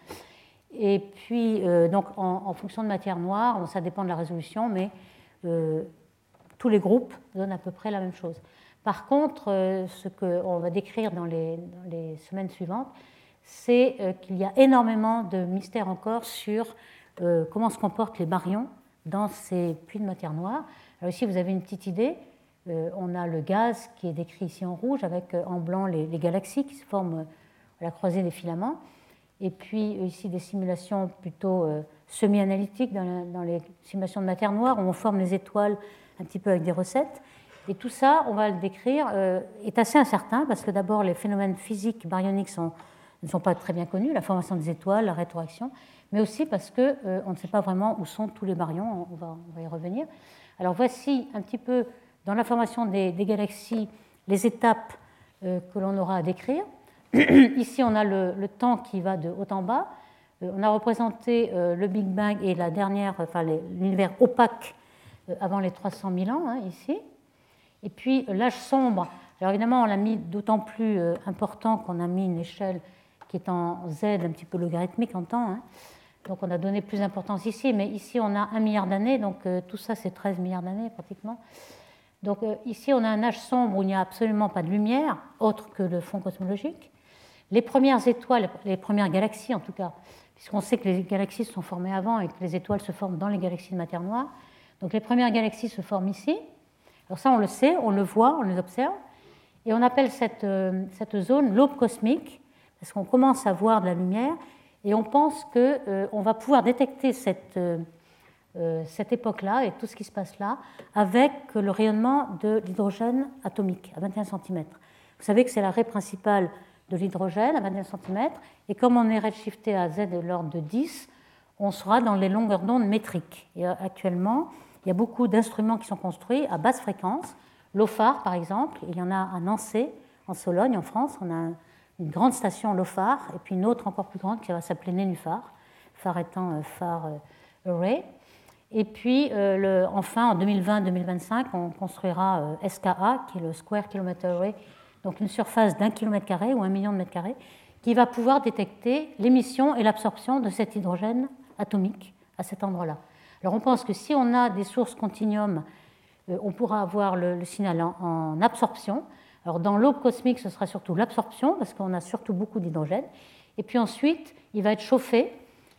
Et puis, euh, donc, en, fonction de matière noire, ça dépend de la résolution, mais tous les groupes donnent à peu près la même chose. Par contre, euh, ce qu'on va décrire dans les, semaines suivantes, c'est euh, qu'il y a énormément de mystères encore sur euh, comment se comportent les baryons dans ces puits de matière noire. Alors ici, vous avez une petite idée. on a le gaz qui est décrit ici en rouge, avec en blanc les, galaxies qui se forment à la croisée des filaments. Et puis ici, des simulations plutôt semi-analytiques dans, dans, les simulations de matière noire, où on forme les étoiles un petit peu avec des recettes. Et tout ça, on va le décrire, euh, est assez incertain parce que d'abord, les phénomènes physiques baryoniques ne sont pas très bien connus, la formation des étoiles, la rétroaction, mais aussi parce qu'on euh, ne sait pas vraiment où sont tous les baryons, on va, y revenir. Alors voici un petit peu dans la formation des, galaxies les étapes euh, que l'on aura à décrire. Ici, on a le, temps qui va de haut en bas. On a représenté le Big Bang et la dernière, enfin l'univers opaque avant les 300 000 ans, hein, ici. Et puis euh, l'âge sombre, alors évidemment on l'a mis d'autant plus euh, important qu'on a mis une échelle qui est en Z, un petit peu logarithmique en temps. Hein. Donc on a donné plus d'importance ici, mais ici on a un milliard d'années, donc euh, tout ça c'est 13 milliards d'années pratiquement. Donc ici on a un âge sombre où il n'y a absolument pas de lumière, autre que le fond cosmologique. Les premières étoiles, les premières galaxies en tout cas, puisqu'on sait que les galaxies se sont formées avant et que les étoiles se forment dans les galaxies de matière noire. Donc les premières galaxies se forment ici, alors ça, on le sait, on le voit, on les observe. Et on appelle cette, euh, zone l'aube cosmique, parce qu'on commence à voir de la lumière, et on pense qu'on euh, va pouvoir détecter cette, euh, cette époque-là et tout ce qui se passe là avec le rayonnement de l'hydrogène atomique à 21 cm. Vous savez que c'est la raie principale de l'hydrogène à 21 cm, et comme on est redshifté à z de l'ordre de 10, on sera dans les longueurs d'onde métriques. Et actuellement, il y a beaucoup d'instruments qui sont construits à basse fréquence. L'OFAR, par exemple, il y en a à Nancy, en Sologne, en France. On a une grande station LOFAR et puis une autre encore plus grande qui va s'appeler Nénuphar, phare étant euh, phare euh, array. Et puis, euh, enfin, en 2020-2025, on construira SKA, qui est le Square Kilometer Array, donc une surface d'un kilomètre carré ou un million de mètres carrés, qui va pouvoir détecter l'émission et l'absorption de cet hydrogène atomique à cet endroit-là. Alors on pense que si on a des sources continuum, euh, on pourra avoir le, signal en, absorption, Alors dans l'aube cosmique, ce sera surtout l'absorption, parce qu'on a surtout beaucoup d'hydrogène. Et puis ensuite, il va être chauffé,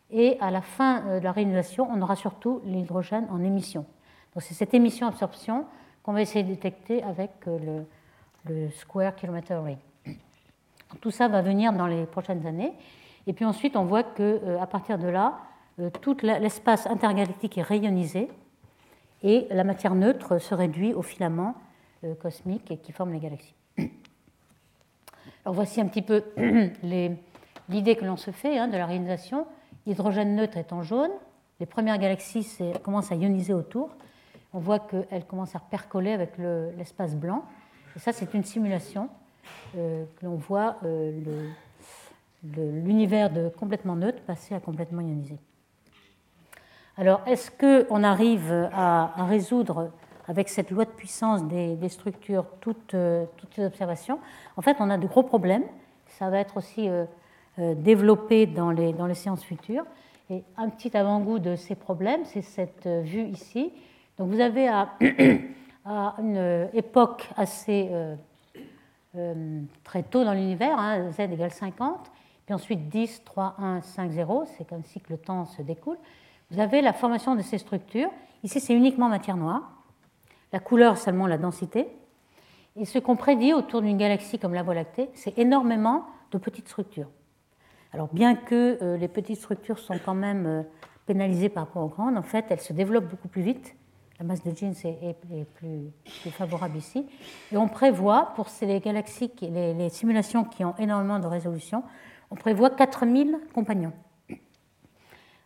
et à la fin euh, de la réalisation, on aura surtout l'hydrogène en émission. Donc c'est cette émission-absorption qu'on va essayer de détecter avec euh, le, le Square Kilometer Array. Tout ça va venir dans les prochaines années. Et puis ensuite, on voit qu'à euh, partir de là, tout l'espace intergalactique est rayonisé et la matière neutre se réduit aux filaments cosmiques qui forment les galaxies. Alors voici un petit peu l'idée que l'on se fait hein, de la réalisation. L'hydrogène neutre est en jaune. Les premières galaxies commencent à ioniser autour. On voit qu'elles commencent à percoler avec l'espace blanc. Et ça, c'est une simulation euh, que l'on voit euh, l'univers de complètement neutre passer à complètement ionisé. Alors, est-ce qu'on arrive à, résoudre avec cette loi de puissance des, structures toutes, euh, toutes, ces observations? En fait, on a de gros problèmes. Ça va être aussi développé dans les, dans les séances futures. Et un petit avant-goût de ces problèmes, c'est cette vue ici. Donc vous avez à, à une époque assez euh, très tôt dans l'univers, hein, z égale 50, puis ensuite 10, 3, 1, 5, 0, c'est comme si le temps se découle. Vous avez la formation de ces structures. Ici, c'est uniquement matière noire. La couleur, seulement la densité. Et ce qu'on prédit autour d'une galaxie comme la Voie lactée, c'est énormément de petites structures. Alors bien que euh, les petites structures sont quand même euh, pénalisées par rapport aux grandes, en fait, elles se développent beaucoup plus vite. La masse de jeans est, plus, favorable ici. Et on prévoit, pour les galaxies, les, simulations qui ont énormément de résolution, on prévoit 4000 compagnons.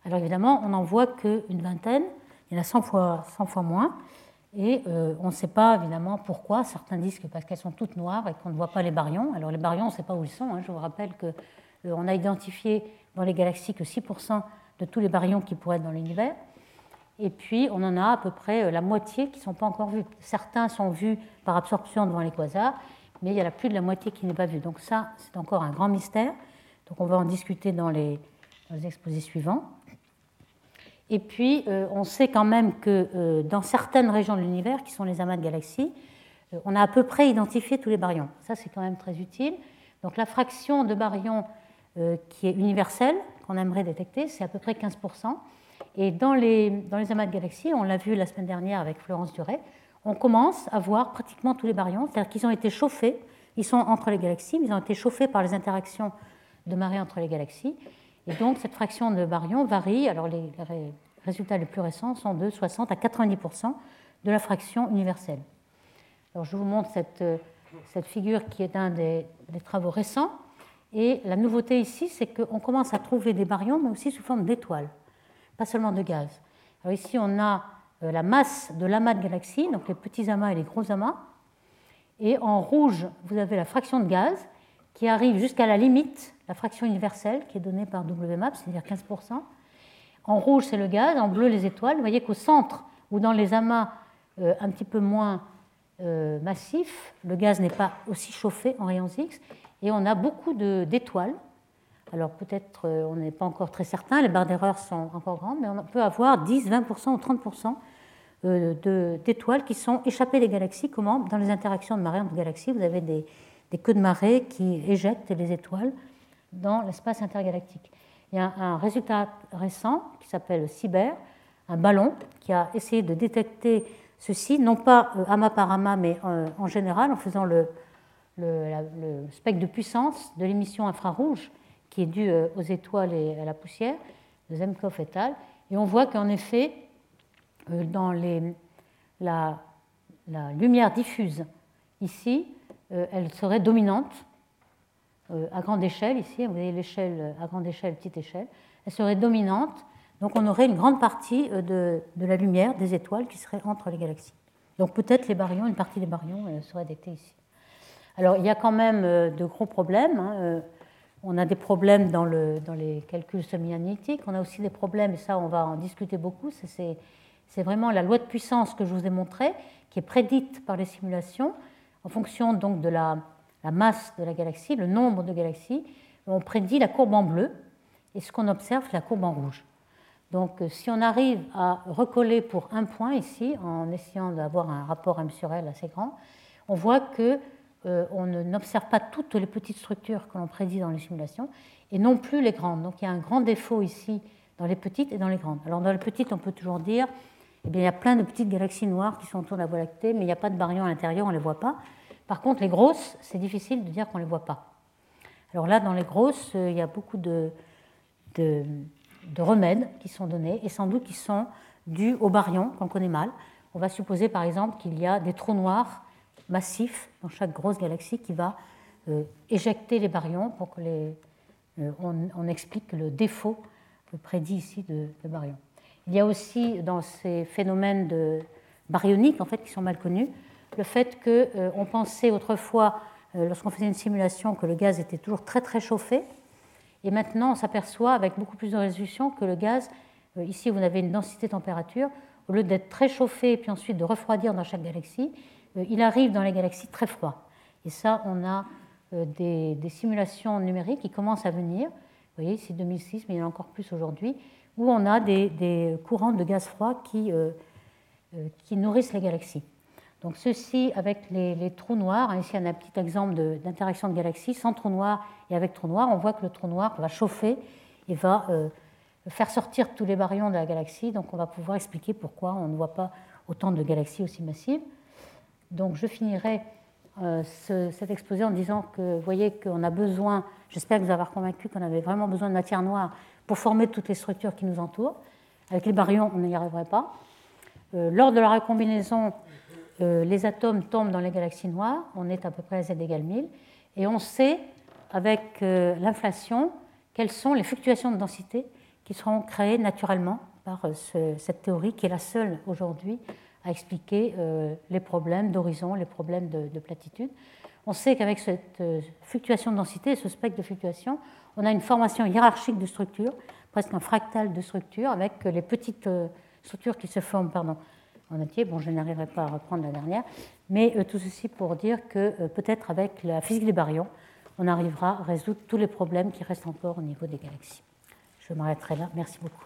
Alors évidemment, on n'en voit qu'une vingtaine, il y en a 100 fois, 100 fois moins. Et euh, on ne sait pas évidemment pourquoi. Certains disent que parce qu'elles sont toutes noires et qu'on ne voit pas les baryons. Alors les baryons, on ne sait pas où ils sont. Hein. Je vous rappelle que euh, a identifié dans les galaxies que 6% de tous les baryons qui pourraient être dans l'univers. Et puis, on en a à peu près euh, la moitié qui ne sont pas encore vus. Certains sont vus par absorption devant les quasars, mais il y en a plus de la moitié qui n'est pas vue. Donc ça, c'est encore un grand mystère. Donc on va en discuter dans les, exposés suivants. Et puis, euh, on sait quand même que dans certaines régions de l'univers, qui sont les amas de galaxies, on a à peu près identifié tous les baryons. Ça, c'est quand même très utile. Donc la fraction de baryons euh, qui est universel, qu'on aimerait détecter, c'est à peu près 15%. Et dans les, amas de galaxies, on l'a vu la semaine dernière avec Florence Duret, on commence à voir pratiquement tous les baryons, c'est-à-dire qu'ils ont été chauffés, ils sont entre les galaxies, mais ils ont été chauffés par les interactions de marée entre les galaxies. Et donc cette fraction de baryons varie, alors les, résultats les plus récents sont de 60 à 90% de la fraction universelle. Alors je vous montre cette, cette figure qui est un des, des travaux récents et la nouveauté ici, c'est qu'on commence à trouver des baryons, mais aussi sous forme d'étoiles, pas seulement de gaz. Alors ici, on a euh, la masse de l'amas de galaxies, donc les petits amas et les gros amas. Et en rouge, vous avez la fraction de gaz qui arrive jusqu'à la limite, la fraction universelle qui est donnée par WMAP, c'est-à-dire 15%. En rouge, c'est le gaz, en bleu, les étoiles. Vous voyez qu'au centre, ou dans les amas euh, un petit peu moins euh, massifs, le gaz n'est pas aussi chauffé en rayons X. Et on a beaucoup d'étoiles. Alors peut-être euh, on n'est pas encore très certain, les barres d'erreur sont encore grandes, mais on peut avoir 10, 20% ou 30% euh, d'étoiles qui sont échappées des galaxies. Comment? Dans les interactions de marée entre galaxies, vous avez des, queues de marée qui éjectent les étoiles dans l'espace intergalactique. Il y a un résultat récent qui s'appelle CIBER, un ballon qui a essayé de détecter ceci, non pas euh, amas par amas, mais en général en faisant le, le, spectre de puissance de l'émission infrarouge qui est due euh, aux étoiles et à la poussière, de Zemkov et al. Et on voit qu'en effet, euh, dans la, lumière diffuse ici, euh, elle serait dominante à grande échelle, ici, vous voyez l'échelle à grande échelle, petite échelle, elle serait dominante, donc on aurait une grande partie de, de, la lumière des étoiles qui serait entre les galaxies. Donc peut-être les baryons, une partie des baryons serait détectée ici. Alors il y a quand même de gros problèmes. Hein, on a des problèmes dans, les calculs semi-analytiques, on a aussi des problèmes, et ça on va en discuter beaucoup, c'est vraiment la loi de puissance que je vous ai montrée, qui est prédite par les simulations, en fonction donc de la, masse de la galaxie, le nombre de galaxies, on prédit la courbe en bleu, et ce qu'on observe, la courbe en rouge. Donc euh, si on arrive à recoller pour un point ici, en essayant d'avoir un rapport M sur L assez grand, on voit que on n'observe pas toutes les petites structures que l'on prédit dans les simulations, et non plus les grandes. Donc il y a un grand défaut ici dans les petites et dans les grandes. Alors dans les petites, on peut toujours dire, eh bien, il y a plein de petites galaxies noires qui sont autour de la Voie lactée, mais il n'y a pas de baryons à l'intérieur, on ne les voit pas. Par contre, les grosses, c'est difficile de dire qu'on ne les voit pas. Alors là, dans les grosses, euh, il y a beaucoup de, de, remèdes qui sont donnés, et sans doute qui sont dus aux baryons qu'on connaît mal. On va supposer par exemple qu'il y a des trous noirs massifs dans chaque grosse galaxie qui va euh, éjecter les baryons pour que les, euh, on, explique le défaut prédit ici de, de, baryons. Il y a aussi dans ces phénomènes de baryoniques en fait qui sont mal connus le fait qu'on pensait autrefois euh, lorsqu'on faisait une simulation que le gaz était toujours très très chauffé. Et maintenant, on s'aperçoit avec beaucoup plus de résolution que le gaz, euh, ici vous avez une densité température, au lieu d'être très chauffé et puis ensuite de refroidir dans chaque galaxie, euh, il arrive dans les galaxies très froid. Et ça, on a des, simulations numériques qui commencent à venir. Vous voyez, c'est 2006, mais il y en a encore plus aujourd'hui, où on a des, courants de gaz froid qui, qui nourrissent les galaxies. Donc ceci avec les, trous noirs, ici on a un petit exemple d'interaction de, galaxies, sans trou noir et avec trou noir, on voit que le trou noir va chauffer et va euh, faire sortir tous les baryons de la galaxie, donc on va pouvoir expliquer pourquoi on ne voit pas autant de galaxies aussi massives. Donc je finirai euh, cet exposé en disant que vous voyez qu'on a besoin, j'espère vous avez convaincu qu'on avait vraiment besoin de matière noire pour former toutes les structures qui nous entourent. Avec les baryons, on n'y arriverait pas. Euh, lors de la recombinaison, euh, les atomes tombent dans les galaxies noires, on est à peu près à z égale 1000, et on sait, avec l'inflation, quelles sont les fluctuations de densité qui seront créées naturellement par cette théorie qui est la seule aujourd'hui à expliquer les problèmes d'horizon, les problèmes de, platitude. On sait qu'avec cette fluctuation de densité, ce spectre de fluctuation, on a une formation hiérarchique de structures, presque un fractal de structures, avec les petites structures qui se forment pardon, en entier. Bon, je n'arriverai pas à reprendre la dernière, mais euh, tout ceci pour dire que euh, peut-être avec la physique des baryons, on arrivera à résoudre tous les problèmes qui restent encore au niveau des galaxies. Je m'arrêterai là. Merci beaucoup.